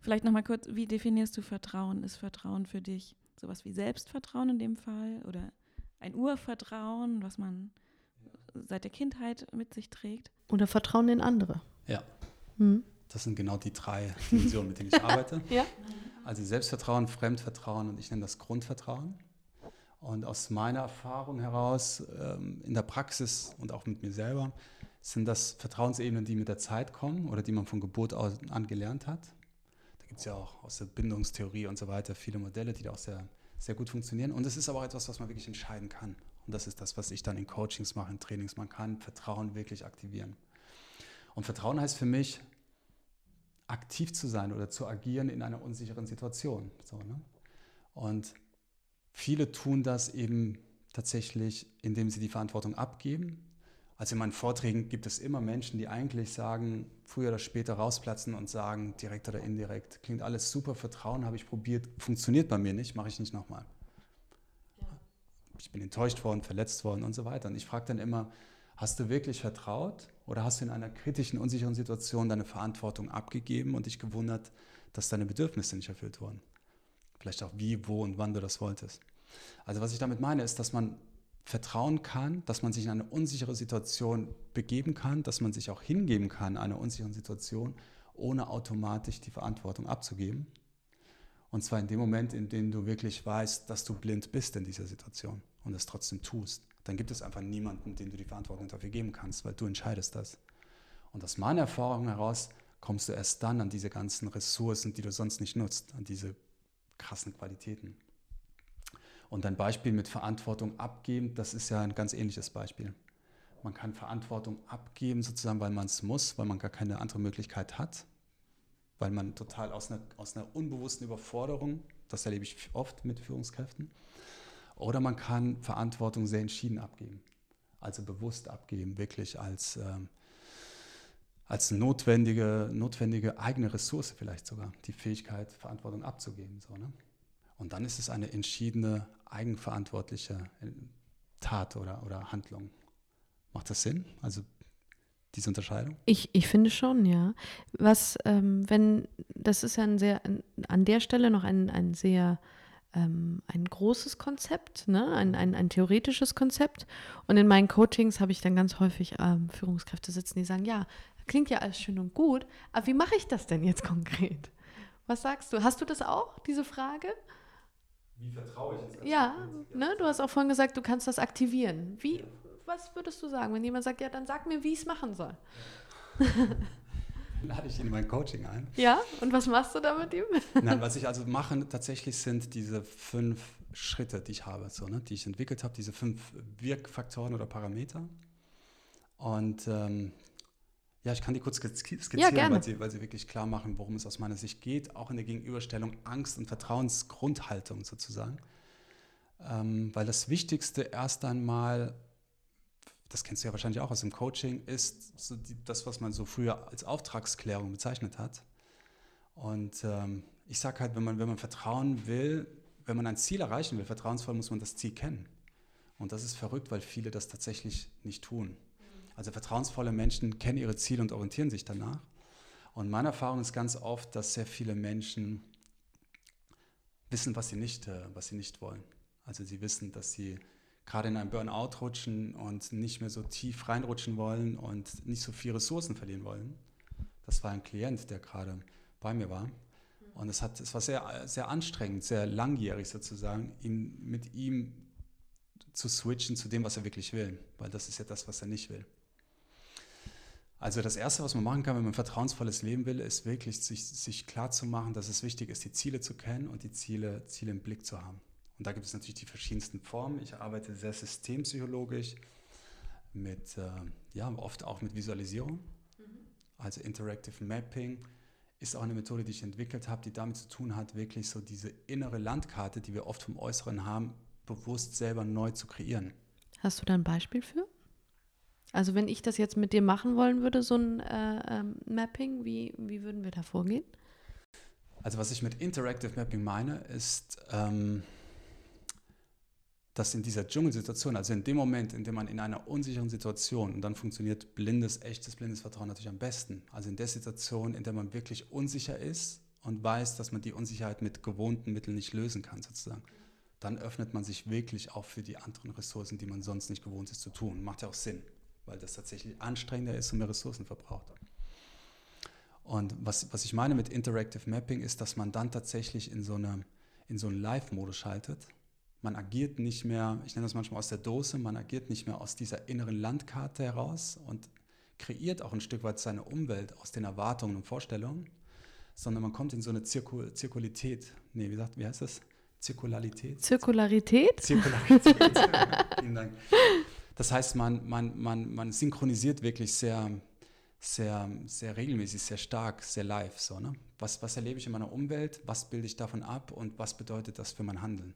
Vielleicht nochmal kurz, wie definierst du Vertrauen? Ist Vertrauen für dich sowas wie Selbstvertrauen in dem Fall oder ein Urvertrauen, was man seit der Kindheit mit sich trägt? Oder Vertrauen in andere? Ja. Hm. Das sind genau die drei Dimensionen, mit denen ich arbeite. ja. Also Selbstvertrauen, Fremdvertrauen und ich nenne das Grundvertrauen. Und aus meiner Erfahrung heraus, ähm, in der Praxis und auch mit mir selber, sind das Vertrauensebenen, die mit der Zeit kommen oder die man von Geburt an gelernt hat. Da gibt es ja auch aus der Bindungstheorie und so weiter viele Modelle, die da auch sehr, sehr gut funktionieren. Und es ist aber auch etwas, was man wirklich entscheiden kann. Und das ist das, was ich dann in Coachings mache, in Trainings. Man kann Vertrauen wirklich aktivieren. Und Vertrauen heißt für mich, aktiv zu sein oder zu agieren in einer unsicheren Situation. So, ne? Und viele tun das eben tatsächlich, indem sie die Verantwortung abgeben. Also in meinen Vorträgen gibt es immer Menschen, die eigentlich sagen, früher oder später rausplatzen und sagen, direkt oder indirekt, klingt alles super, Vertrauen habe ich probiert, funktioniert bei mir nicht, mache ich nicht nochmal. Ja. Ich bin enttäuscht worden, verletzt worden und so weiter. Und ich frage dann immer, hast du wirklich vertraut oder hast du in einer kritischen, unsicheren Situation deine Verantwortung abgegeben und dich gewundert, dass deine Bedürfnisse nicht erfüllt wurden? Vielleicht auch wie, wo und wann du das wolltest. Also was ich damit meine, ist, dass man vertrauen kann, dass man sich in eine unsichere Situation begeben kann, dass man sich auch hingeben kann in einer unsicheren Situation, ohne automatisch die Verantwortung abzugeben. Und zwar in dem Moment, in dem du wirklich weißt, dass du blind bist in dieser Situation und es trotzdem tust. Dann gibt es einfach niemanden, dem du die Verantwortung dafür geben kannst, weil du entscheidest das. Und aus meiner Erfahrung heraus kommst du erst dann an diese ganzen Ressourcen, die du sonst nicht nutzt, an diese krassen Qualitäten. Und ein Beispiel mit Verantwortung abgeben, das ist ja ein ganz ähnliches Beispiel. Man kann Verantwortung abgeben, sozusagen, weil man es muss, weil man gar keine andere Möglichkeit hat, weil man total aus einer, aus einer unbewussten Überforderung, das erlebe ich oft mit Führungskräften, oder man kann Verantwortung sehr entschieden abgeben, also bewusst abgeben, wirklich als, ähm, als notwendige, notwendige eigene Ressource vielleicht sogar, die Fähigkeit, Verantwortung abzugeben. So, ne? Und dann ist es eine entschiedene, eigenverantwortliche äh, Tat oder, oder Handlung. Macht das Sinn? Also diese Unterscheidung? Ich, ich finde schon, ja. Was, ähm, wenn, das ist ja ein sehr, an der Stelle noch ein, ein sehr, ähm, ein großes Konzept, ne? ein, ein, ein theoretisches Konzept. Und in meinen Coachings habe ich dann ganz häufig ähm, Führungskräfte sitzen, die sagen, ja, klingt ja alles schön und gut, aber wie mache ich das denn jetzt konkret? Was sagst du? Hast du das auch, diese Frage? Wie vertraue ich jetzt? Ja, ne, du hast auch vorhin gesagt, du kannst das aktivieren. Wie, was würdest du sagen, wenn jemand sagt, ja, dann sag mir, wie ich es machen soll? Lade ich ihn in mein Coaching ein. Ja, und was machst du da mit ihm? Nein, was ich also mache tatsächlich sind diese fünf Schritte, die ich habe, so, ne, die ich entwickelt habe, diese fünf Wirkfaktoren oder Parameter. Und ähm, ja, ich kann die kurz skizzieren, ja, weil, sie, weil sie wirklich klar machen, worum es aus meiner Sicht geht, auch in der Gegenüberstellung Angst und Vertrauensgrundhaltung sozusagen. Ähm, weil das Wichtigste erst einmal, das kennst du ja wahrscheinlich auch aus dem Coaching, ist so die, das, was man so früher als Auftragsklärung bezeichnet hat. Und ähm, ich sage halt, wenn man, wenn man Vertrauen will, wenn man ein Ziel erreichen will, vertrauensvoll, muss man das Ziel kennen. Und das ist verrückt, weil viele das tatsächlich nicht tun. Also vertrauensvolle Menschen kennen ihre Ziele und orientieren sich danach. Und meine Erfahrung ist ganz oft, dass sehr viele Menschen wissen, was sie nicht, äh, was sie nicht wollen. Also sie wissen, dass sie gerade in einem Burnout rutschen und nicht mehr so tief reinrutschen wollen und nicht so viel Ressourcen verlieren wollen. Das war ein Klient, der gerade bei mir war. Und es, hat, es war sehr, sehr anstrengend, sehr langjährig sozusagen, ihn, mit ihm zu switchen zu dem, was er wirklich will. Weil das ist ja das, was er nicht will. Also das Erste, was man machen kann, wenn man ein vertrauensvolles Leben will, ist wirklich sich, sich klar zu machen, dass es wichtig ist, die Ziele zu kennen und die Ziele, Ziele im Blick zu haben. Und da gibt es natürlich die verschiedensten Formen. Ich arbeite sehr systempsychologisch mit, äh, ja, oft auch mit Visualisierung. Mhm. Also Interactive Mapping ist auch eine Methode, die ich entwickelt habe, die damit zu tun hat, wirklich so diese innere Landkarte, die wir oft vom Äußeren haben, bewusst selber neu zu kreieren. Hast du da ein Beispiel für? Also wenn ich das jetzt mit dir machen wollen würde, so ein äh, ähm, Mapping, wie, wie würden wir da vorgehen? Also was ich mit Interactive Mapping meine, ist, ähm, dass in dieser Dschungelsituation, also in dem Moment, in dem man in einer unsicheren Situation, und dann funktioniert blindes, echtes blindes Vertrauen natürlich am besten, also in der Situation, in der man wirklich unsicher ist und weiß, dass man die Unsicherheit mit gewohnten Mitteln nicht lösen kann, sozusagen, dann öffnet man sich wirklich auch für die anderen Ressourcen, die man sonst nicht gewohnt ist zu tun. Macht ja auch Sinn, weil das tatsächlich anstrengender ist und mehr Ressourcen verbraucht. Und was, was ich meine mit Interactive Mapping ist, dass man dann tatsächlich in so, eine, in so einen Live-Modus schaltet. Man agiert nicht mehr, ich nenne das manchmal aus der Dose, man agiert nicht mehr aus dieser inneren Landkarte heraus und kreiert auch ein Stück weit seine Umwelt aus den Erwartungen und Vorstellungen, sondern man kommt in so eine Zirkul Zirkulität. Nee, wie, sagt, wie heißt das? Zirkularität? Zirkularität? Zirkularität. Vielen Dank. Das heißt, man, man, man, man synchronisiert wirklich sehr, sehr, sehr regelmäßig, sehr stark, sehr live. So, ne? was, was erlebe ich in meiner Umwelt? Was bilde ich davon ab? Und was bedeutet das für mein Handeln?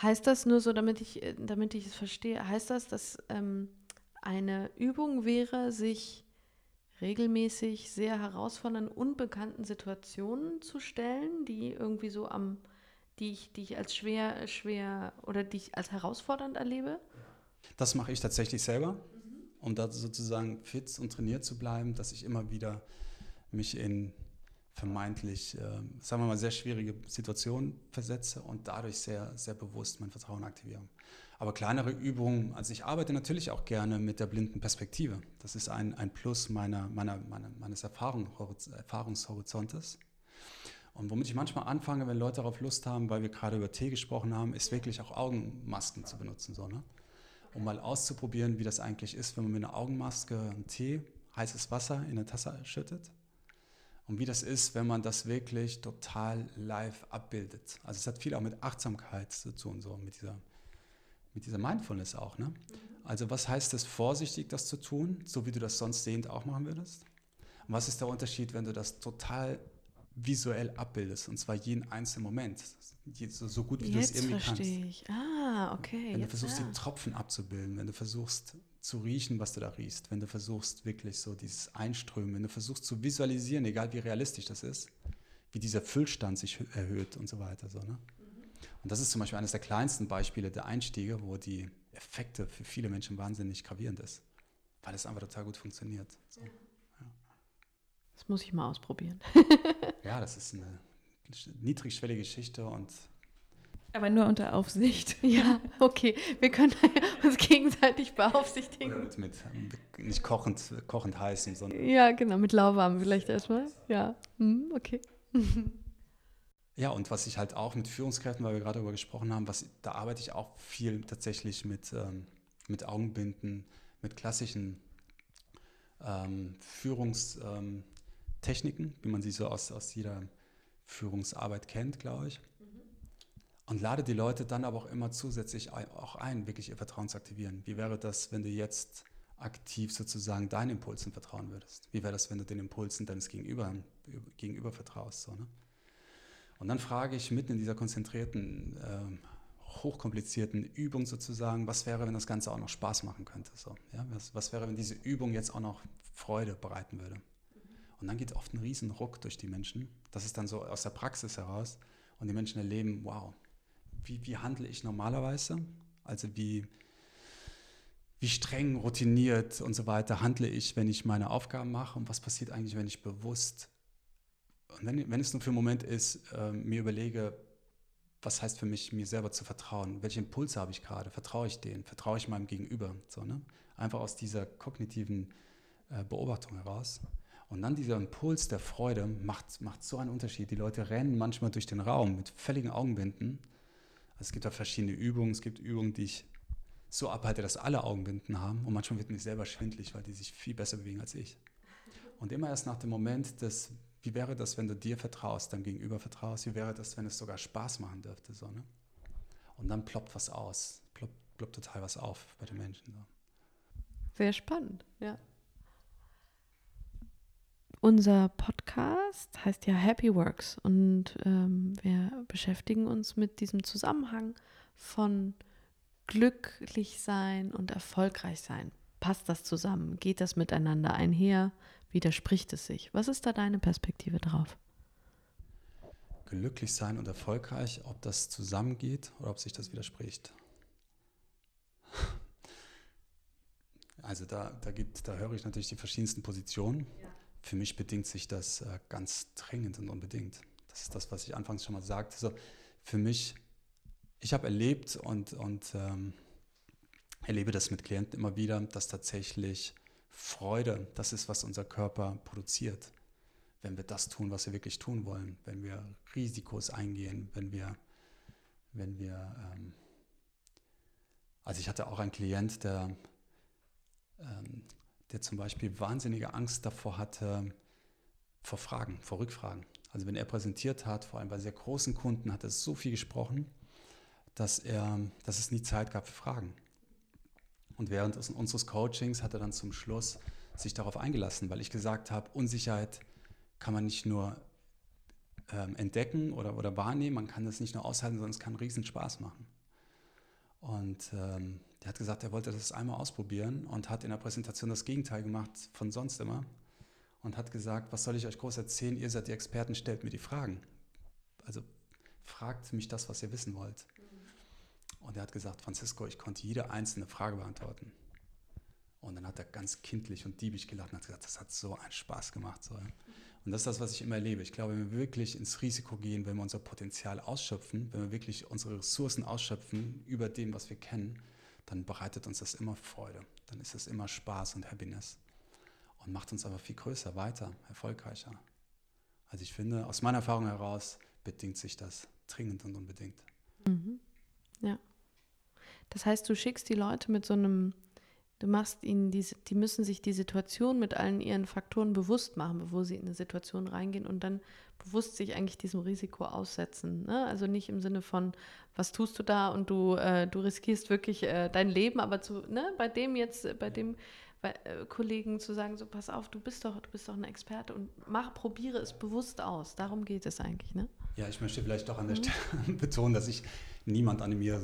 Heißt das nur so, damit ich, damit ich es verstehe, heißt das, dass ähm, eine Übung wäre, sich regelmäßig sehr herausfordernden, unbekannten Situationen zu stellen, die irgendwie so am, die ich, die ich als schwer, schwer oder die ich als herausfordernd erlebe? Das mache ich tatsächlich selber um da sozusagen fit und trainiert zu bleiben, dass ich immer wieder mich in vermeintlich, äh, sagen wir mal, sehr schwierige Situationen versetze und dadurch sehr, sehr bewusst mein Vertrauen aktiviere. Aber kleinere Übungen, also ich arbeite natürlich auch gerne mit der blinden Perspektive. Das ist ein, ein Plus meiner, meiner, meiner, meines Erfahrung, Erfahrungshorizontes. Und womit ich manchmal anfange, wenn Leute darauf Lust haben, weil wir gerade über Tee gesprochen haben, ist wirklich auch Augenmasken zu benutzen. So, ne? um mal auszuprobieren, wie das eigentlich ist, wenn man mit einer Augenmaske einen Tee, heißes Wasser in eine Tasse schüttet. Und wie das ist, wenn man das wirklich total live abbildet. Also es hat viel auch mit Achtsamkeit zu tun, so mit dieser, mit dieser Mindfulness auch. Ne? Also was heißt es, vorsichtig das zu tun, so wie du das sonst sehend auch machen würdest? Und was ist der Unterschied, wenn du das total visuell abbildest, und zwar jeden einzelnen Moment, so, gut wie du es irgendwie kannst. Ich. Ah, okay. Wenn du versuchst, ja. die Tropfen abzubilden, wenn du versuchst zu riechen, was du da riechst, wenn du versuchst wirklich so dieses Einströmen, wenn du versuchst zu visualisieren, egal wie realistisch das ist, wie dieser Füllstand sich erhöht und so weiter. So, ne? Mhm. Und das ist zum Beispiel eines der kleinsten Beispiele der Einstiege, wo die Effekte für viele Menschen wahnsinnig gravierend ist, weil es einfach total gut funktioniert. So. Ja. Das muss ich mal ausprobieren. ja, das ist eine niedrigschwellige Geschichte und aber nur unter Aufsicht. Ja, okay. Wir können uns gegenseitig beaufsichtigen. Oder mit, mit nicht kochend, kochend heißen, sondern. Ja, genau, mit lauwarm vielleicht erstmal. Ja, hm, okay. Ja, und was ich halt auch mit Führungskräften, weil wir gerade darüber gesprochen haben, was, da arbeite ich auch viel tatsächlich mit, ähm, mit Augenbinden, mit klassischen ähm, Führungs, ähm, Techniken, wie man sie so aus, aus jeder Führungsarbeit kennt, glaube ich. Mhm. Und lade die Leute dann aber auch immer zusätzlich auch ein, wirklich ihr Vertrauen zu aktivieren. Wie wäre das, wenn du jetzt aktiv sozusagen deinen Impulsen vertrauen würdest? Wie wäre das, wenn du den Impulsen deines Gegenüber, Gegenüber vertraust? So, ne? Und dann frage ich mitten in dieser konzentrierten, äh, hochkomplizierten Übung sozusagen, was wäre, wenn das Ganze auch noch Spaß machen könnte? So, ja? was, was wäre, wenn diese Übung jetzt auch noch Freude bereiten würde? Und dann geht oft ein Riesenruck durch die Menschen. Das ist dann so aus der Praxis heraus. Und die Menschen erleben, wow, wie, wie handle ich normalerweise? Also wie, wie streng, routiniert und so weiter handle ich, wenn ich meine Aufgaben mache? Und was passiert eigentlich, wenn ich bewusst, wenn, wenn es nur für einen Moment ist, äh, mir überlege, was heißt für mich, mir selber zu vertrauen? Welche Impulse habe ich gerade? Vertraue ich denen? Vertraue ich meinem Gegenüber? So, ne? Einfach aus dieser kognitiven äh, Beobachtung heraus. Und dann dieser Impuls der Freude macht, macht so einen Unterschied. Die Leute rennen manchmal durch den Raum mit völligen Augenbinden. Also es gibt da verschiedene Übungen. Es gibt Übungen, die ich so abhalte, dass alle Augenbinden haben. Und manchmal wird mir selber schwindlig, weil die sich viel besser bewegen als ich. Und immer erst nach dem Moment des, wie wäre das, wenn du dir vertraust, deinem Gegenüber vertraust, wie wäre das, wenn es sogar Spaß machen dürfte. So, ne? Und dann ploppt was aus, ploppt, ploppt total was auf bei den Menschen. So. Sehr spannend, ja. Unser Podcast heißt ja Happy Works und ähm, wir beschäftigen uns mit diesem Zusammenhang von glücklich sein und erfolgreich sein. Passt das zusammen? Geht das miteinander einher? Widerspricht es sich? Was ist da deine Perspektive drauf? Glücklich sein und erfolgreich, ob das zusammengeht oder ob sich das widerspricht. Also da, da, gibt, da höre ich natürlich die verschiedensten Positionen. Ja. Für mich bedingt sich das äh, ganz dringend und unbedingt. Das ist das, was ich anfangs schon mal sagte. So, für mich, ich habe erlebt und, und ähm, erlebe das mit Klienten immer wieder, dass tatsächlich Freude das ist, was unser Körper produziert, wenn wir das tun, was wir wirklich tun wollen, wenn wir Risikos eingehen, wenn wir, wenn wir, ähm, also ich hatte auch einen Klient, der, ähm, der zum Beispiel wahnsinnige Angst davor hatte, vor Fragen, vor Rückfragen. Also wenn er präsentiert hat, vor allem bei sehr großen Kunden, hat er so viel gesprochen, dass, er, dass es nie Zeit gab für Fragen. Und während unseres Coachings hat er dann zum Schluss sich darauf eingelassen, weil ich gesagt habe, Unsicherheit kann man nicht nur ähm, entdecken oder, oder wahrnehmen, man kann das nicht nur aushalten, sondern es kann riesen Spaß machen. Und ähm, der hat gesagt, er wollte das einmal ausprobieren und hat in der Präsentation das Gegenteil gemacht von sonst immer und hat gesagt, was soll ich euch groß erzählen, ihr seid die Experten, stellt mir die Fragen. Also fragt mich das, was ihr wissen wollt. Und er hat gesagt, Francisco, ich konnte jede einzelne Frage beantworten. Und dann hat er ganz kindlich und diebisch gelacht und hat gesagt, das hat so einen Spaß gemacht. So. Und das ist das, was ich immer erlebe. Ich glaube, wenn wir wirklich ins Risiko gehen, wenn wir unser Potenzial ausschöpfen, wenn wir wirklich unsere Ressourcen ausschöpfen über dem, was wir kennen, dann bereitet uns das immer Freude. Dann ist es immer Spaß und Happiness. Und macht uns aber viel größer, weiter, erfolgreicher. Also ich finde, aus meiner Erfahrung heraus bedingt sich das dringend und unbedingt. Mhm. Ja. Das heißt, du schickst die Leute mit so einem, du machst ihnen diese, die müssen sich die Situation mit allen ihren Faktoren bewusst machen, bevor sie in eine Situation reingehen und dann bewusst sich eigentlich diesem Risiko aussetzen. Ne? Also nicht im Sinne von, was tust du da und du, äh, du riskierst wirklich äh, dein Leben, aber zu, ne, bei dem jetzt, bei dem bei, äh, Kollegen zu sagen, so pass auf, du bist doch, du bist doch ein Experte und mach, probiere es bewusst aus. Darum geht es eigentlich, ne? Ja, ich möchte vielleicht doch an der mhm. Stelle betonen, dass ich niemand animiere,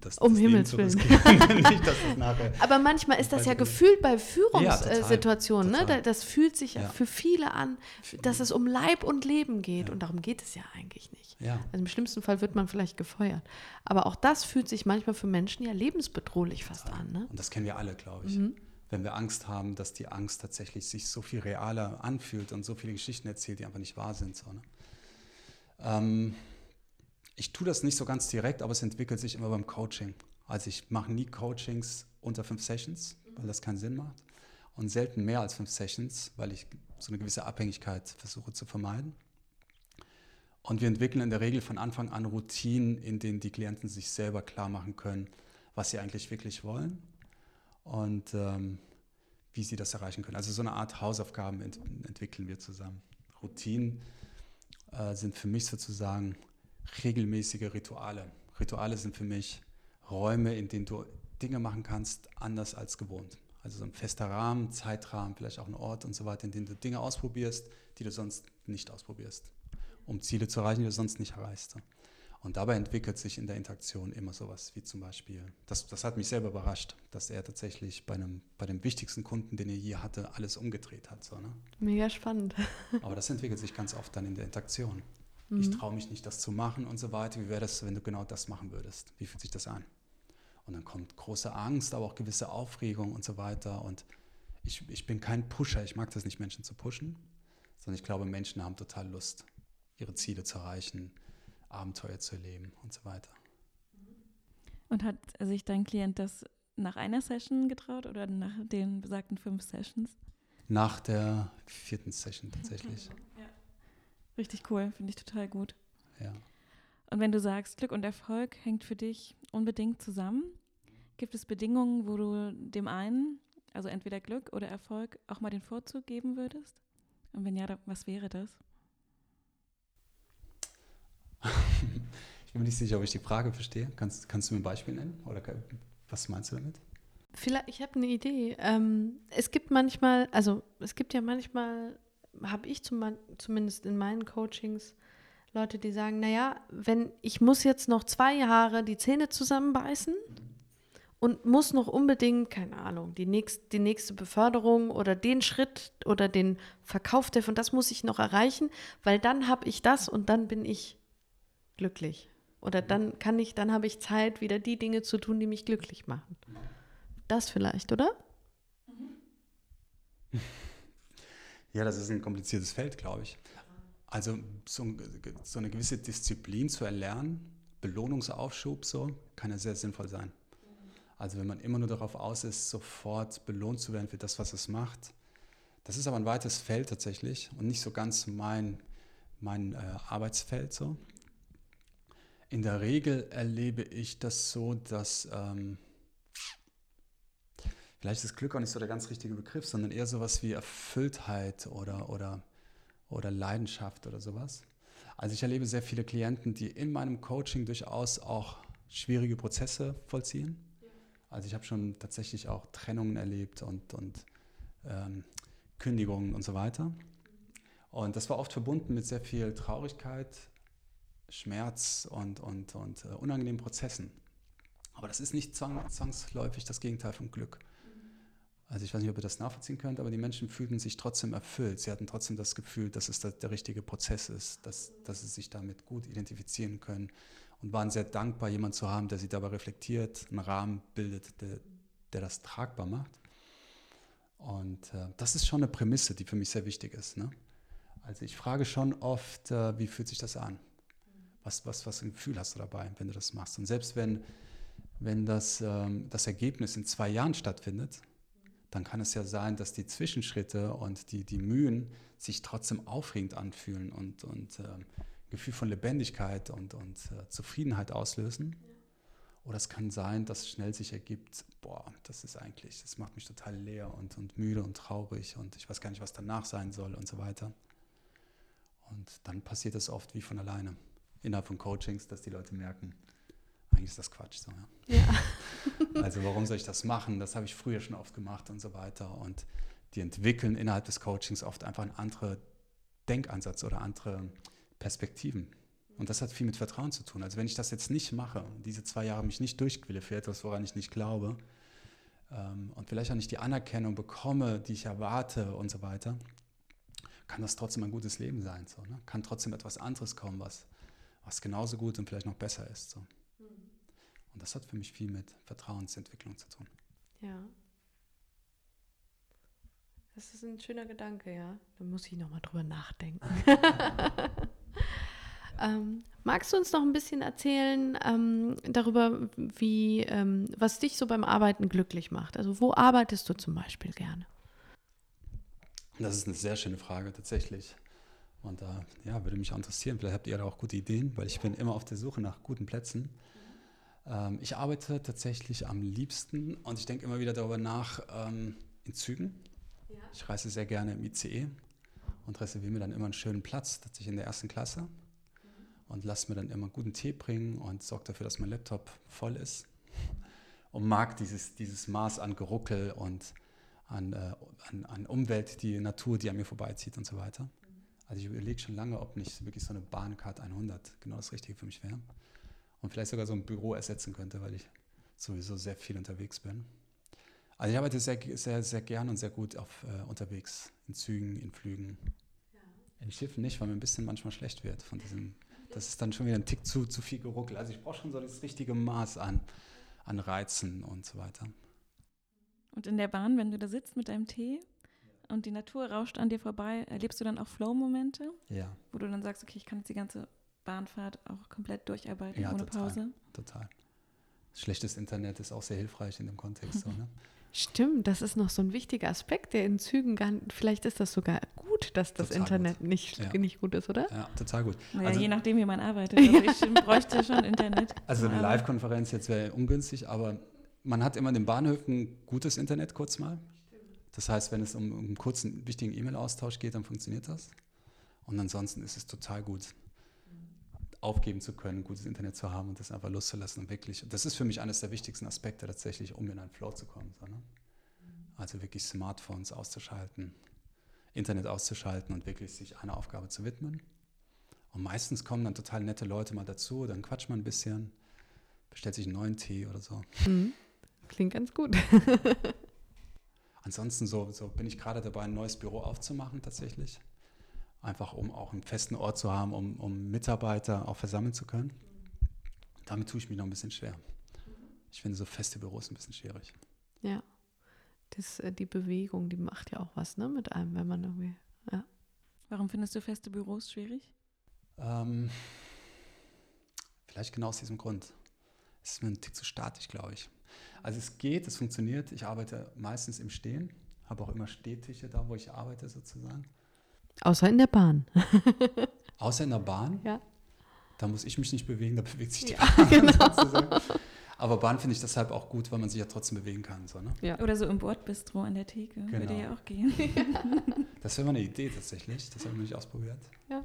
das, um das Himmels Willen. Nicht, das Aber manchmal ist das ja gefühlt bei Führungssituationen, ja, ne? das fühlt sich ja, für viele an, dass es um Leib und Leben geht. Ja. Und darum geht es ja eigentlich nicht. Also im schlimmsten Fall wird man vielleicht gefeuert. Aber auch das fühlt sich manchmal für Menschen ja lebensbedrohlich fast an. Ne? Und das kennen wir alle, glaube ich. Mhm. Wenn wir Angst haben, dass die Angst tatsächlich sich so viel realer anfühlt und so viele Geschichten erzählt, die einfach nicht wahr sind. So, ne? Ähm, ich tue das nicht so ganz direkt, aber es entwickelt sich immer beim Coaching. Also ich mache nie Coachings unter fünf Sessions, weil das keinen Sinn macht. Und selten mehr als fünf Sessions, weil ich so eine gewisse Abhängigkeit versuche zu vermeiden. Und wir entwickeln in der Regel von Anfang an Routinen, in denen die Klienten sich selber klar machen können, was sie eigentlich wirklich wollen und ähm, wie sie das erreichen können. Also so eine Art Hausaufgaben ent entwickeln wir zusammen. Routinen äh, sind für mich sozusagen regelmäßige Rituale. Rituale sind für mich Räume, in denen du Dinge machen kannst, anders als gewohnt. Also so ein fester Rahmen, Zeitrahmen, vielleicht auch ein Ort und so weiter, in dem du Dinge ausprobierst, die du sonst nicht ausprobierst, um Ziele zu erreichen, die du sonst nicht erreichst. Und dabei entwickelt sich in der Interaktion immer sowas wie zum Beispiel, das, das hat mich selber überrascht, dass er tatsächlich bei, einem, bei dem wichtigsten Kunden, den er je hatte, alles umgedreht hat. So, ne? Mega spannend. Aber das entwickelt sich ganz oft dann in der Interaktion. Mhm. Ich traue mich nicht, das zu machen und so weiter. Wie wäre das, wenn du genau das machen würdest? Wie fühlt sich das an? Und dann kommt große Angst, aber auch gewisse Aufregung und so weiter. Und ich, ich bin kein Pusher. Ich mag das nicht, Menschen zu pushen, sondern ich glaube, Menschen haben total Lust, ihre Ziele zu erreichen, Abenteuer zu erleben und so weiter. Und hat sich dein Klient das nach einer Session getraut oder nach den besagten fünf Sessions? Nach der vierten Session tatsächlich. Okay. Richtig cool, finde ich total gut. Ja. Und wenn du sagst, Glück und Erfolg hängt für dich unbedingt zusammen, gibt es Bedingungen, wo du dem einen, also entweder Glück oder Erfolg, auch mal den Vorzug geben würdest? Und wenn ja, was wäre das? Ich bin mir nicht sicher, ob ich die Frage verstehe. Kannst, kannst du mir ein Beispiel nennen? Oder was meinst du damit? Vielleicht, ich habe eine Idee. Ähm, es gibt manchmal, also es gibt ja manchmal habe ich zum, zumindest in meinen Coachings Leute, die sagen, naja, wenn ich muss jetzt noch zwei Jahre die Zähne zusammenbeißen und muss noch unbedingt, keine Ahnung, die, nächst, die nächste Beförderung oder den Schritt oder den Verkauf der von das muss ich noch erreichen, weil dann habe ich das und dann bin ich glücklich. Oder dann kann ich, dann habe ich Zeit, wieder die Dinge zu tun, die mich glücklich machen. Das vielleicht, oder? Ja, das ist ein kompliziertes Feld, glaube ich. Also so, so, eine gewisse Disziplin zu erlernen, Belohnungsaufschub so, kann ja sehr sinnvoll sein. Also wenn man immer nur darauf aus ist, sofort belohnt zu werden für das, was es macht. Das ist aber ein weites Feld tatsächlich und nicht so ganz mein, mein äh, Arbeitsfeld so. In der Regel erlebe ich das so, dass ähm, vielleicht ist Glück auch nicht so der ganz richtige Begriff, sondern eher sowas wie Erfülltheit oder, oder, oder Leidenschaft oder sowas. Also ich erlebe sehr viele Klienten, die in meinem Coaching durchaus auch schwierige Prozesse vollziehen. Also ich habe schon tatsächlich auch Trennungen erlebt und, und ähm, Kündigungen und so weiter. Und das war oft verbunden mit sehr viel Traurigkeit, Schmerz und, und, und uh, unangenehmen Prozessen. Aber das ist nicht zwangsläufig das Gegenteil von Glück. Also ich weiß nicht, ob ihr das nachvollziehen könnt, aber die Menschen fühlten sich trotzdem erfüllt. Sie hatten trotzdem das Gefühl, dass es der richtige Prozess ist, dass, dass sie sich damit gut identifizieren können und waren sehr dankbar, jemanden zu haben, der sie dabei reflektiert, einen Rahmen bildet, der, der das tragbar macht. Und äh, das ist schon eine Prämisse, die für mich sehr wichtig ist. Ne? Also ich frage schon oft, äh, wie fühlt sich das an? Was, was, was ein Gefühl hast du dabei, wenn du das machst? Und selbst wenn, wenn das, ähm, das Ergebnis in zwei Jahren stattfindet, dann kann es ja sein, dass die Zwischenschritte und die, die Mühen sich trotzdem aufregend anfühlen und, und äh, ein Gefühl von Lebendigkeit und, und äh, Zufriedenheit auslösen. Oder es kann sein, dass schnell sich ergibt, boah, das ist eigentlich, das macht mich total leer und, und müde und traurig und ich weiß gar nicht, was danach sein soll und so weiter. Und dann passiert es oft wie von alleine innerhalb von Coachings, dass die Leute merken, eigentlich ist das Quatsch. So, ja. ja. also warum soll ich das machen? Das habe ich früher schon oft gemacht und so weiter. Und die entwickeln innerhalb des Coachings oft einfach einen anderen Denkansatz oder andere Perspektiven. Und das hat viel mit Vertrauen zu tun. Also wenn ich das jetzt nicht mache, diese zwei Jahre mich nicht durchquille für etwas, woran ich nicht glaube, ähm, und vielleicht auch nicht die Anerkennung bekomme, die ich erwarte und so weiter, kann das trotzdem ein gutes Leben sein. So, ne? Kann trotzdem etwas anderes kommen, was, was genauso gut und vielleicht noch besser ist. So. Und das hat für mich viel mit Vertrauensentwicklung zu tun. Ja. Das ist ein schöner Gedanke, ja. Da muss ich nochmal drüber nachdenken. ähm, magst du uns noch ein bisschen erzählen ähm, darüber, wie, ähm, was dich so beim Arbeiten glücklich macht? Also wo arbeitest du zum Beispiel gerne? Das ist eine sehr schöne Frage tatsächlich. Und da ja, würde mich auch interessieren, vielleicht habt ihr da auch gute Ideen, weil ich bin immer auf der Suche nach guten Plätzen. Ähm, ich arbeite tatsächlich am liebsten und ich denke immer wieder darüber nach ähm, in Zügen. Ja. Ich reise sehr gerne im ICE und reserviere mir dann immer einen schönen Platz, tatsächlich in der ersten Klasse. Mhm. Und lasse mir dann immer guten Tee bringen und sorge dafür, dass mein Laptop voll ist. Und mag dieses, dieses Maß an Geruckel und an, äh, an, an, Umwelt, die Natur, die an mir vorbeizieht und so weiter. Also ich überlege schon lange, ob nicht wirklich so eine Bahncard 100 genau das Richtige für mich wäre und vielleicht sogar so ein Büro ersetzen könnte, weil ich sowieso sehr viel unterwegs bin. Also ich arbeite sehr, sehr, sehr gern und sehr gut auf, äh, unterwegs, in Zügen, in Flügen. Ja. In Schiffen nicht, weil mir ein bisschen manchmal schlecht wird von diesem, das ist dann schon wieder ein Tick zu, zu viel geruckelt. Also ich brauche schon so das richtige Maß an, an Reizen und so weiter. Und in der Bahn, wenn du da sitzt mit deinem Tee und die Natur rauscht an dir vorbei, erlebst du dann auch Flow-Momente? Ja. Wo du dann sagst, okay, ich kann jetzt die ganze Bahnfahrt auch komplett durcharbeiten ja, ohne total, Pause. Total. Schlechtes Internet ist auch sehr hilfreich in dem Kontext. So, ne? Stimmt, das ist noch so ein wichtiger Aspekt, der in Zügen gar vielleicht ist das sogar gut, dass das total Internet nicht, ja. nicht gut ist, oder? Ja, total gut. Naja, also, je nachdem, wie man arbeitet. Also ich bräuchte schon Internet. Also eine Live-Konferenz jetzt wäre ungünstig, aber man hat immer in den Bahnhöfen gutes Internet kurz mal. Das heißt, wenn es um, um einen kurzen, wichtigen E-Mail-Austausch geht, dann funktioniert das. Und ansonsten ist es total gut aufgeben zu können, gutes Internet zu haben und das einfach loszulassen und wirklich, das ist für mich eines der wichtigsten Aspekte tatsächlich, um in einen Flow zu kommen. So, ne? Also wirklich Smartphones auszuschalten, Internet auszuschalten und wirklich sich einer Aufgabe zu widmen. Und meistens kommen dann total nette Leute mal dazu, dann quatscht man ein bisschen, bestellt sich einen neuen Tee oder so. Mhm. Klingt ganz gut. Ansonsten so, so bin ich gerade dabei, ein neues Büro aufzumachen tatsächlich einfach um auch einen festen Ort zu haben, um, um Mitarbeiter auch versammeln zu können. Damit tue ich mich noch ein bisschen schwer. Ich finde so feste Büros ein bisschen schwierig. Ja, das, äh, die Bewegung, die macht ja auch was ne, mit einem, wenn man irgendwie, ja. Warum findest du feste Büros schwierig? Ähm, vielleicht genau aus diesem Grund. Es ist mir ein Tick zu statisch, glaube ich. Also es geht, es funktioniert. Ich arbeite meistens im Stehen, habe auch immer Stehtische da, wo ich arbeite sozusagen. Außer in der Bahn. Außer in der Bahn. Ja. Da muss ich mich nicht bewegen, da bewegt sich die Ja, Bahn genau. sozusagen. Aber Bahn finde ich deshalb auch gut, weil man sich ja trotzdem bewegen kann. So, ne? Ja. Oder so im Bordbistro an der Theke. Würde Genau. ja auch gehen. Das wäre mal eine Idee tatsächlich. Das habe ich noch nicht ausprobiert. Ja.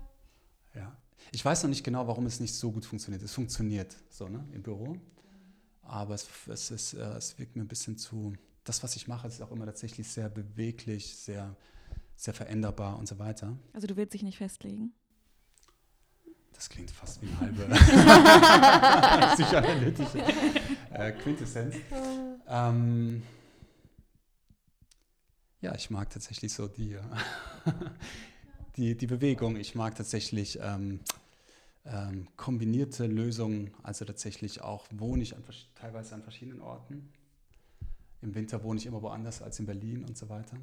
Ja. Ich weiß noch nicht genau, warum es nicht so gut funktioniert. Es funktioniert so, ne, im Büro. Aber es, es, ist, äh, es wirkt mir ein bisschen zu. Das, was ich mache, ist auch immer tatsächlich sehr beweglich, sehr, sehr veränderbar und so weiter. Also du willst dich nicht festlegen. Das klingt fast wie eine halbe psychoanalytische äh, Quintessenz. Ähm, ja, ich mag tatsächlich so die, die, die Bewegung. Ich mag tatsächlich ähm, ähm, kombinierte Lösungen. Also tatsächlich auch wohne ich an, teilweise an verschiedenen Orten. Im Winter wohne ich immer woanders als in Berlin und so weiter.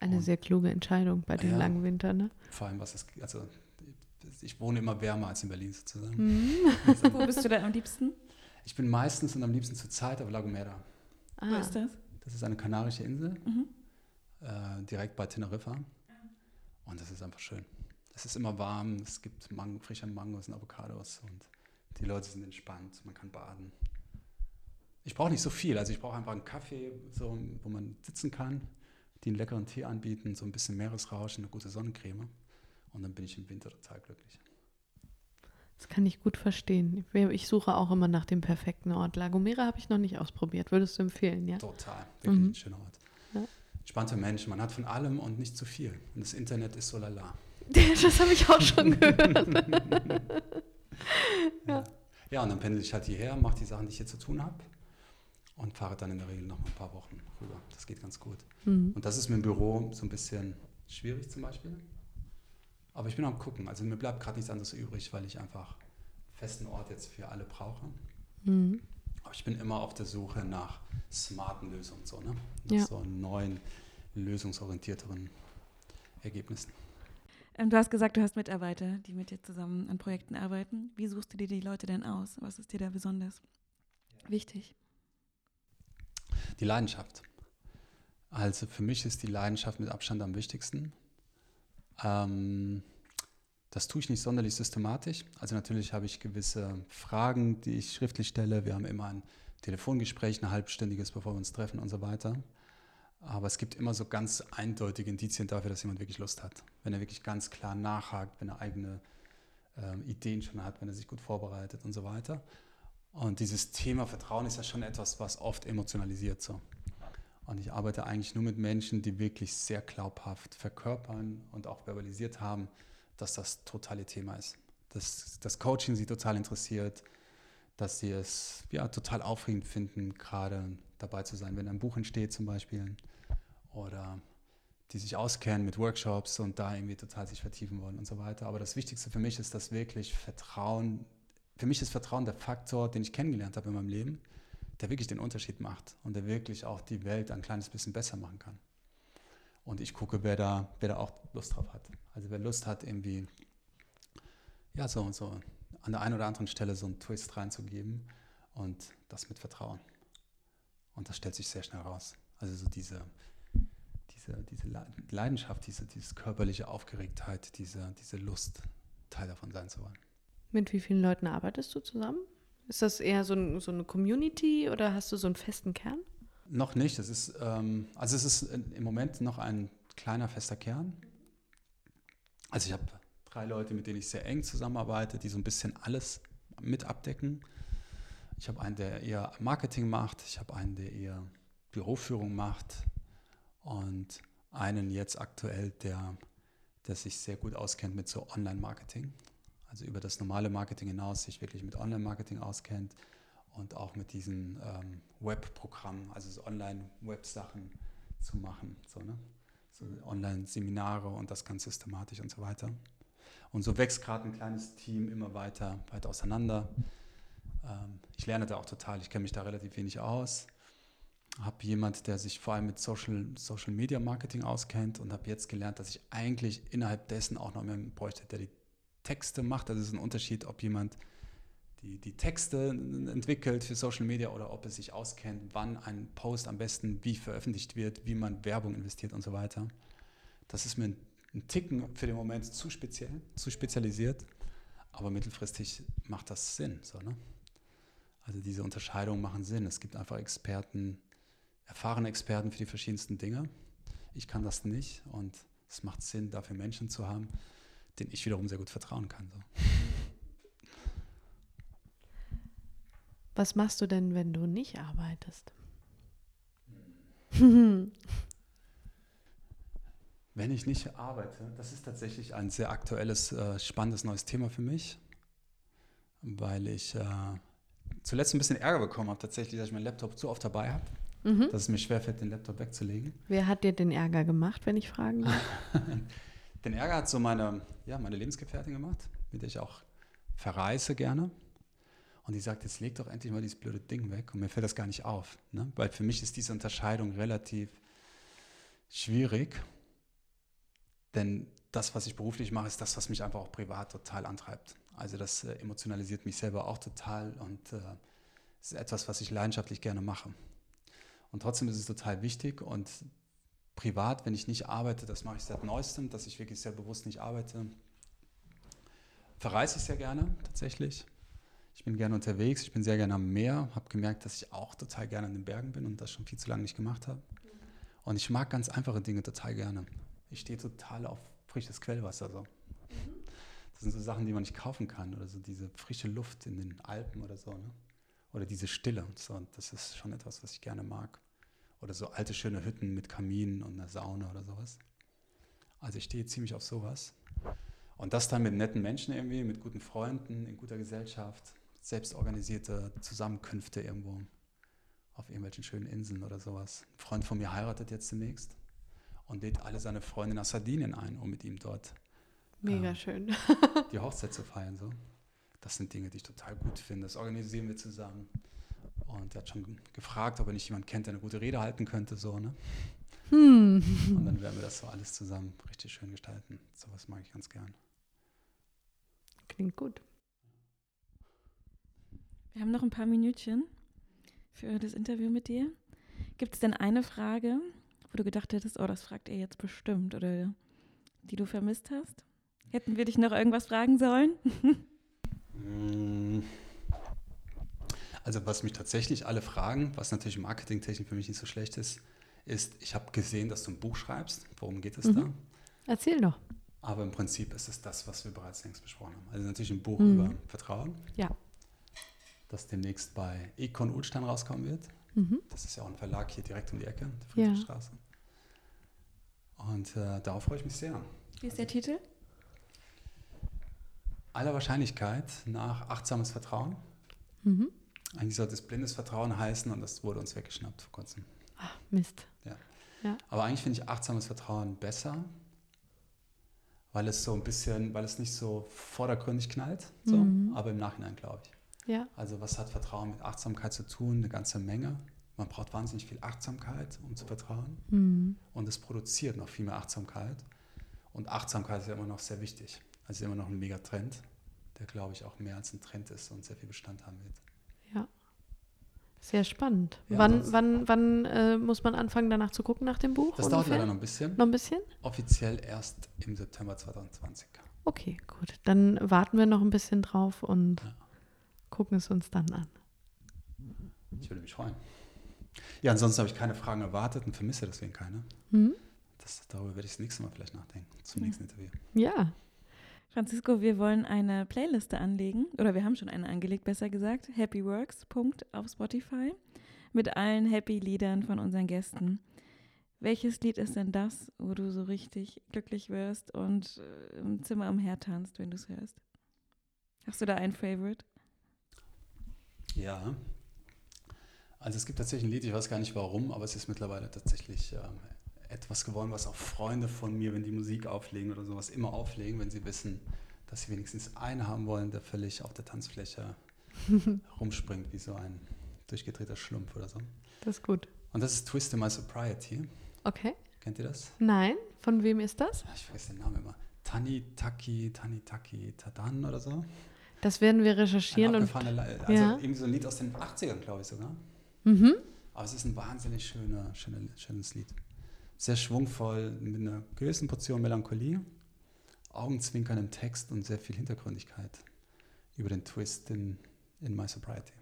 Eine Und- sehr kluge Entscheidung bei dem Ja. langen Winter, ne? Vor allem, was es, also ich wohne immer wärmer als in Berlin sozusagen. Mhm. Wo bist du da am liebsten? Ich bin meistens und am liebsten zur Zeit auf La Gomera. Wo Ah, ist das? Das ist eine kanarische Insel, Mhm. äh, direkt bei Teneriffa. Und das ist einfach schön. Es ist immer warm, es gibt Mang frische Mangos und Avocados und die Leute sind entspannt, man kann baden. Ich brauche nicht so viel, also ich brauche einfach einen Kaffee, so, wo man sitzen kann, die einen leckeren Tee anbieten, so ein bisschen Meeresrauschen, eine gute Sonnencreme. Und dann bin ich im Winter total glücklich. das kann ich gut verstehen. Ich- Ich suche auch immer nach dem perfekten Ort. La Gomera habe ich noch nicht ausprobiert. Würdest du empfehlen, ja? Total, wirklich Mhm. ein schöner Ort. Ja. Entspannte Menschen, man hat von allem und nicht zu viel. Und das Internet ist so lala. Das habe ich auch schon gehört. Ja. ja, und dann pendel ich halt hierher, mache die Sachen, die ich hier zu tun habe und fahre dann in der Regel noch mal ein paar Wochen rüber. Das geht ganz gut. Mhm. Und das ist mit dem Büro so ein bisschen schwierig zum Beispiel. Aber ich bin am gucken. Also mir bleibt gerade nichts anderes übrig, weil ich einfach einen festen Ort jetzt für alle brauche. Mhm. Aber ich bin immer auf der Suche nach smarten Lösungen, so, ne? Nach Ja. so neuen, lösungsorientierteren Ergebnissen. Ähm, du hast gesagt, du hast Mitarbeiter, die mit dir zusammen an Projekten arbeiten. Wie suchst du dir die Leute denn aus? Was ist dir da besonders wichtig? Die Leidenschaft. Also für mich ist die Leidenschaft mit Abstand am wichtigsten. Ähm, das tue ich nicht sonderlich systematisch. Also natürlich habe ich gewisse Fragen, die ich schriftlich stelle. Wir haben immer ein Telefongespräch, ein halbstündiges, bevor wir uns treffen und so weiter. Aber es gibt immer so ganz eindeutige Indizien dafür, dass jemand wirklich Lust hat. Wenn er wirklich ganz klar nachhakt, wenn er eigene ähm, Ideen schon hat, wenn er sich gut vorbereitet und so weiter. Und dieses Thema Vertrauen ist ja schon etwas, was oft emotionalisiert so. Und ich arbeite eigentlich nur mit Menschen, die wirklich sehr glaubhaft verkörpern und auch verbalisiert haben, dass das totale Thema ist. Dass das Coaching sie total interessiert, dass sie es ja, total aufregend finden, gerade dabei zu sein, wenn ein Buch entsteht zum Beispiel. Oder die sich auskennen mit Workshops und da irgendwie total sich vertiefen wollen und so weiter. Aber das Wichtigste für mich ist, dass wirklich Vertrauen, für mich ist Vertrauen der Faktor, den ich kennengelernt habe in meinem Leben, der wirklich den Unterschied macht und der wirklich auch die Welt ein kleines bisschen besser machen kann. Und ich gucke, wer da, wer da auch Lust drauf hat. Also wer Lust hat, irgendwie, ja, so, so an der einen oder anderen Stelle so einen Twist reinzugeben und das mit Vertrauen. Und das stellt sich sehr schnell raus. Also so diese, diese, diese Le- Leidenschaft, diese, diese körperliche Aufgeregtheit, diese, diese Lust, Teil davon sein zu wollen. Mit wie vielen Leuten arbeitest du zusammen? Ist das eher so, ein, so eine Community oder hast du so einen festen Kern? Noch nicht. Es ist, ähm, also es ist im Moment noch ein kleiner fester Kern. Also ich habe drei Leute, mit denen ich sehr eng zusammenarbeite, die so ein bisschen alles mit abdecken. Ich habe einen, der eher Marketing macht. Ich habe einen, der eher Büroführung macht. Und einen jetzt aktuell, der, der sich sehr gut auskennt mit so Online-Marketing. Also über das normale Marketing hinaus sich wirklich mit Online-Marketing auskennt und auch mit diesen ähm, Webprogrammen, also so Online-Web-Sachen zu machen. So, ne? so Online-Seminare und das ganz systematisch und so weiter. Und so wächst gerade ein kleines Team immer weiter, weiter auseinander. Ähm, ich lerne da auch total, ich kenne mich da relativ wenig aus. Habe jemand, der sich vor allem mit Social, Social Media Marketing auskennt und habe jetzt gelernt, dass ich eigentlich innerhalb dessen auch noch jemanden bräuchte, der die Texte macht. Also es ist ein Unterschied, ob jemand die, die Texte entwickelt für Social Media oder ob er sich auskennt, wann ein Post am besten wie veröffentlicht wird, wie man Werbung investiert und so weiter. Das ist mir ein, ein Ticken für den Moment zu speziell, zu spezialisiert, aber mittelfristig macht das Sinn. So, ne? Also diese Unterscheidungen machen Sinn. Es gibt einfach Experten, erfahrene Experten für die verschiedensten Dinge. Ich kann das nicht und es macht Sinn, dafür Menschen zu haben, denen ich wiederum sehr gut vertrauen kann. So. Was machst du denn, wenn du nicht arbeitest? Wenn ich nicht arbeite, das ist tatsächlich ein sehr aktuelles, äh, spannendes neues Thema für mich, weil ich äh, zuletzt ein bisschen Ärger bekommen habe, tatsächlich, dass ich meinen Laptop zu oft dabei habe, mhm. dass es mir schwerfällt, den Laptop wegzulegen. Wer hat dir den Ärger gemacht, wenn ich fragen darf? den Ärger hat so meine, ja, meine Lebensgefährtin gemacht, mit der ich auch verreise gerne. Und die sagt, jetzt leg doch endlich mal dieses blöde Ding weg. Und mir fällt das gar nicht auf. Ne? Weil für mich ist diese Unterscheidung relativ schwierig. Denn das, was ich beruflich mache, ist das, was mich einfach auch privat total antreibt. Also das äh, emotionalisiert mich selber auch total und äh, ist etwas, was ich leidenschaftlich gerne mache. Und trotzdem ist es total wichtig und privat, wenn ich nicht arbeite, das mache ich seit neuestem, dass ich wirklich sehr bewusst nicht arbeite, verreise ich sehr gerne tatsächlich. Ich bin gerne unterwegs, ich bin sehr gerne am Meer, habe gemerkt, dass ich auch total gerne an den Bergen bin und das schon viel zu lange nicht gemacht habe. Und ich mag ganz einfache Dinge total gerne. Ich stehe total auf frisches Quellwasser. So. Das sind so Sachen, die man nicht kaufen kann oder so diese frische Luft in den Alpen oder so. Ne? Oder diese Stille. So. Das ist schon etwas, was ich gerne mag. Oder so alte, schöne Hütten mit Kaminen und einer Sauna oder sowas. Also ich stehe ziemlich auf sowas. Und das dann mit netten Menschen irgendwie, mit guten Freunden, in guter Gesellschaft selbstorganisierte Zusammenkünfte irgendwo auf irgendwelchen schönen Inseln oder sowas. Ein Freund von mir heiratet jetzt demnächst und lädt alle seine Freunde nach Sardinien ein, um mit ihm dort Mega äh, schön. die Hochzeit zu feiern. So. Das sind Dinge, die ich total gut finde. Das organisieren wir zusammen. Und er hat schon gefragt, ob er nicht jemanden kennt, der eine gute Rede halten könnte. So, ne? Hm. Und dann werden wir das so alles zusammen richtig schön gestalten. So was mag ich ganz gern. Klingt gut. Wir haben noch ein paar Minütchen für das Interview mit dir. Gibt es denn eine Frage, wo du gedacht hättest, oh, das fragt er jetzt bestimmt oder die du vermisst hast? Hätten wir dich noch irgendwas fragen sollen? Mm. Also was mich tatsächlich alle fragen, was natürlich marketingtechnisch für mich nicht so schlecht ist, ist, ich habe gesehen, dass du ein Buch schreibst. Worum geht es mhm. da? Erzähl doch. Aber im Prinzip ist es das, was wir bereits längst besprochen haben. Also natürlich ein Buch mhm. über Vertrauen. Ja das demnächst bei Econ Ulstein rauskommen wird. Mhm. Das ist ja auch ein Verlag hier direkt um die Ecke, der Friedrichstraße. Ja. Und äh, darauf freue ich mich sehr. Wie ist der Titel? Aller Wahrscheinlichkeit nach achtsames Vertrauen. Mhm. Eigentlich sollte es blindes Vertrauen heißen und das wurde uns weggeschnappt vor kurzem. Ach, Mist. Ja. ja. Aber eigentlich finde ich achtsames Vertrauen besser, weil es so ein bisschen, weil es nicht so vordergründig knallt, so, mhm. aber im Nachhinein glaube ich. Ja. Also was hat Vertrauen mit Achtsamkeit zu tun? Eine ganze Menge. Man braucht wahnsinnig viel Achtsamkeit, um zu vertrauen. Mhm. Und es produziert noch viel mehr Achtsamkeit. Und Achtsamkeit ist ja immer noch sehr wichtig. Also immer noch ein Megatrend, der, glaube ich, auch mehr als ein Trend ist und sehr viel Bestand haben wird. Ja. Sehr spannend. Ja, wann wann, wann äh, muss man anfangen, danach zu gucken nach dem Buch? Das ungefähr? dauert leider noch ein bisschen. Noch ein bisschen? Offiziell erst im September 2020. Okay, gut. Dann warten wir noch ein bisschen drauf und ja gucken es uns dann an. Ich würde mich freuen. Ja, ansonsten habe ich keine Fragen erwartet und vermisse deswegen keine. Mhm. Das, darüber werde ich das nächste Mal vielleicht nachdenken, zum nächsten Interview. Ja. Francisco, wir wollen eine Playliste anlegen, oder wir haben schon eine angelegt, besser gesagt, Happy Works, Punkt, auf Spotify, mit allen Happy-Liedern von unseren Gästen. Welches Lied ist denn das, wo du so richtig glücklich wirst und äh, im Zimmer umhertanzt, wenn du es hörst? Hast du da ein Favorite? Ja. Also es gibt tatsächlich ein Lied, ich weiß gar nicht warum, aber es ist mittlerweile tatsächlich ähm, etwas geworden, was auch Freunde von mir, wenn die Musik auflegen oder sowas, immer auflegen, wenn sie wissen, dass sie wenigstens einen haben wollen, der völlig auf der Tanzfläche rumspringt, wie so ein durchgedrehter Schlumpf oder so. Das ist gut. Und das ist Twist in My Sobriety. Okay. Kennt ihr das? Nein, von wem ist das? Ich vergesse den Namen immer. Tani Taki, Tani Taki Tadan oder so. Das werden wir recherchieren und. Also ja. irgendwie so ein Lied aus den 80ern, glaube ich sogar. Mhm. Aber es ist ein wahnsinnig schöner, schöner, schönes Lied. Sehr schwungvoll, mit einer gewissen Portion Melancholie, Augenzwinkern im Text und sehr viel Hintergründigkeit über den Twist in, in My Sobriety.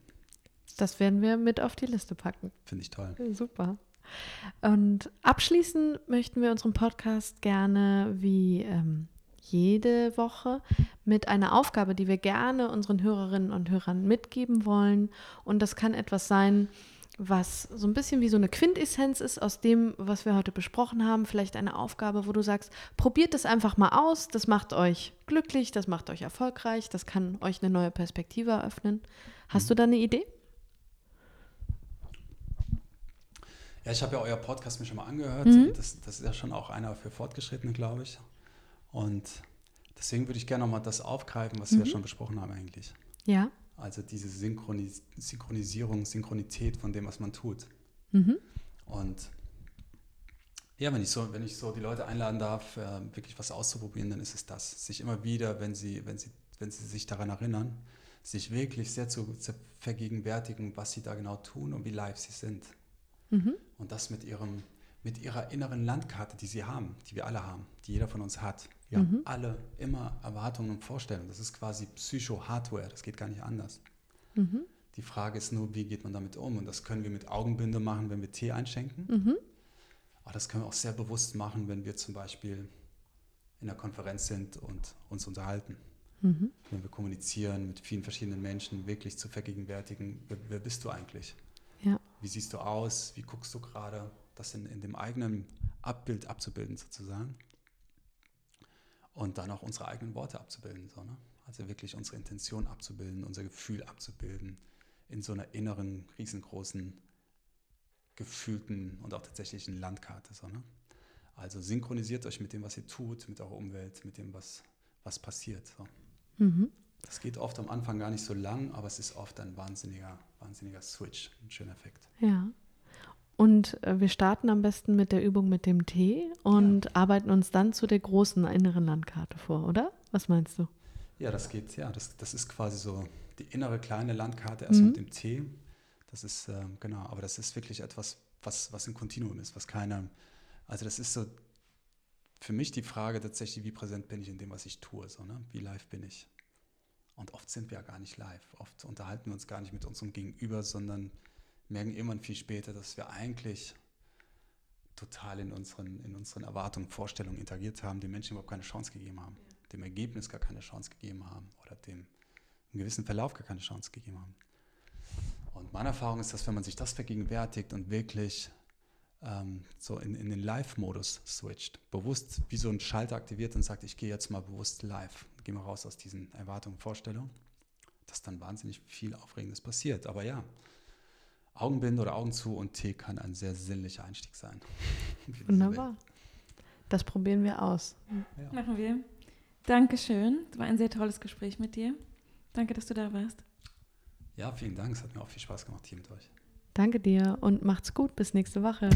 Das werden wir mit auf die Liste packen. Finde ich toll. Super. Und abschließend möchten wir unseren Podcast gerne wie ähm, jede Woche mit einer Aufgabe, die wir gerne unseren Hörerinnen und Hörern mitgeben wollen. Und das kann etwas sein, was so ein bisschen wie so eine Quintessenz ist aus dem, was wir heute besprochen haben. Vielleicht eine Aufgabe, wo du sagst, probiert es einfach mal aus. Das macht euch glücklich, das macht euch erfolgreich, das kann euch eine neue Perspektive eröffnen. Hast mhm. du da eine Idee? Ja, ich habe ja euer Podcast mir schon mal angehört. Mhm. Das, das, ist ja schon auch einer für Fortgeschrittene, glaube ich. Und deswegen würde ich gerne nochmal das aufgreifen, was mhm. wir schon besprochen haben eigentlich. Ja. Also diese Synchronis Synchronisierung, Synchronität von dem, was man tut. Mhm. Und ja, wenn ich so, wenn ich so die Leute einladen darf, äh, wirklich was auszuprobieren, dann ist es das. Sich immer wieder, wenn sie, wenn sie, wenn sie sich daran erinnern, sich wirklich sehr zu, zu vergegenwärtigen, was sie da genau tun und wie live sie sind. Mhm. Und das mit, ihrem, mit ihrer inneren Landkarte, die sie haben, die wir alle haben, die jeder von uns hat. Wir mhm. haben alle immer Erwartungen und Vorstellungen. Das ist quasi Psycho-Hardware, das geht gar nicht anders. Mhm. Die Frage ist nur, wie geht man damit um? Und das können wir mit Augenbinde machen, wenn wir Tee einschenken. Mhm. Aber das können wir auch sehr bewusst machen, wenn wir zum Beispiel in einer Konferenz sind und uns unterhalten. Mhm. Wenn wir kommunizieren mit vielen verschiedenen Menschen, wirklich zu vergegenwärtigen, wer, wer bist du eigentlich? Ja. Wie siehst du aus? Wie guckst du gerade? Das in, in dem eigenen Abbild abzubilden sozusagen. Und dann auch unsere eigenen Worte abzubilden. So, ne? Also wirklich unsere Intention abzubilden, unser Gefühl abzubilden in so einer inneren, riesengroßen, gefühlten und auch tatsächlichen Landkarte. So, ne? Also synchronisiert euch mit dem, was ihr tut, mit eurer Umwelt, mit dem, was, was passiert. So. Mhm. Das geht oft am Anfang gar nicht so lang, aber es ist oft ein wahnsinniger, wahnsinniger Switch, ein schöner Effekt. Ja. Und äh, wir starten am besten mit der Übung mit dem Tee und ja. arbeiten uns dann zu der großen inneren Landkarte vor, oder? Was meinst du? Ja, das geht, ja. Das, das ist quasi so die innere kleine Landkarte erst mhm. mit dem Tee. Das ist, äh, genau, aber das ist wirklich etwas, was, was ein Kontinuum ist, was keine, also das ist so für mich die Frage tatsächlich, wie präsent bin ich in dem, was ich tue, so, ne? wie live bin ich. Und oft sind wir ja gar nicht live. Oft unterhalten wir uns gar nicht mit unserem Gegenüber, sondern merken irgendwann viel später, dass wir eigentlich total in unseren, in unseren Erwartungen, Vorstellungen interagiert haben, den Menschen überhaupt keine Chance gegeben haben, ja. dem Ergebnis gar keine Chance gegeben haben oder dem gewissen Verlauf gar keine Chance gegeben haben. Und meine Erfahrung ist, dass wenn man sich das vergegenwärtigt und wirklich ähm, so in, in den Live-Modus switcht, bewusst wie so ein Schalter aktiviert und sagt, ich gehe jetzt mal bewusst live, gehe mal raus aus diesen Erwartungen, Vorstellungen, dass dann wahnsinnig viel Aufregendes passiert. Aber ja, Augenbinde oder Augen zu und Tee kann ein sehr sinnlicher Einstieg sein. Wunderbar. Das probieren wir aus. Ja. Machen wir. Dankeschön. Das war ein sehr tolles Gespräch mit dir. Danke, dass du da warst. Ja, vielen Dank. Es hat mir auch viel Spaß gemacht hier mit euch. Danke dir und macht's gut. Bis nächste Woche.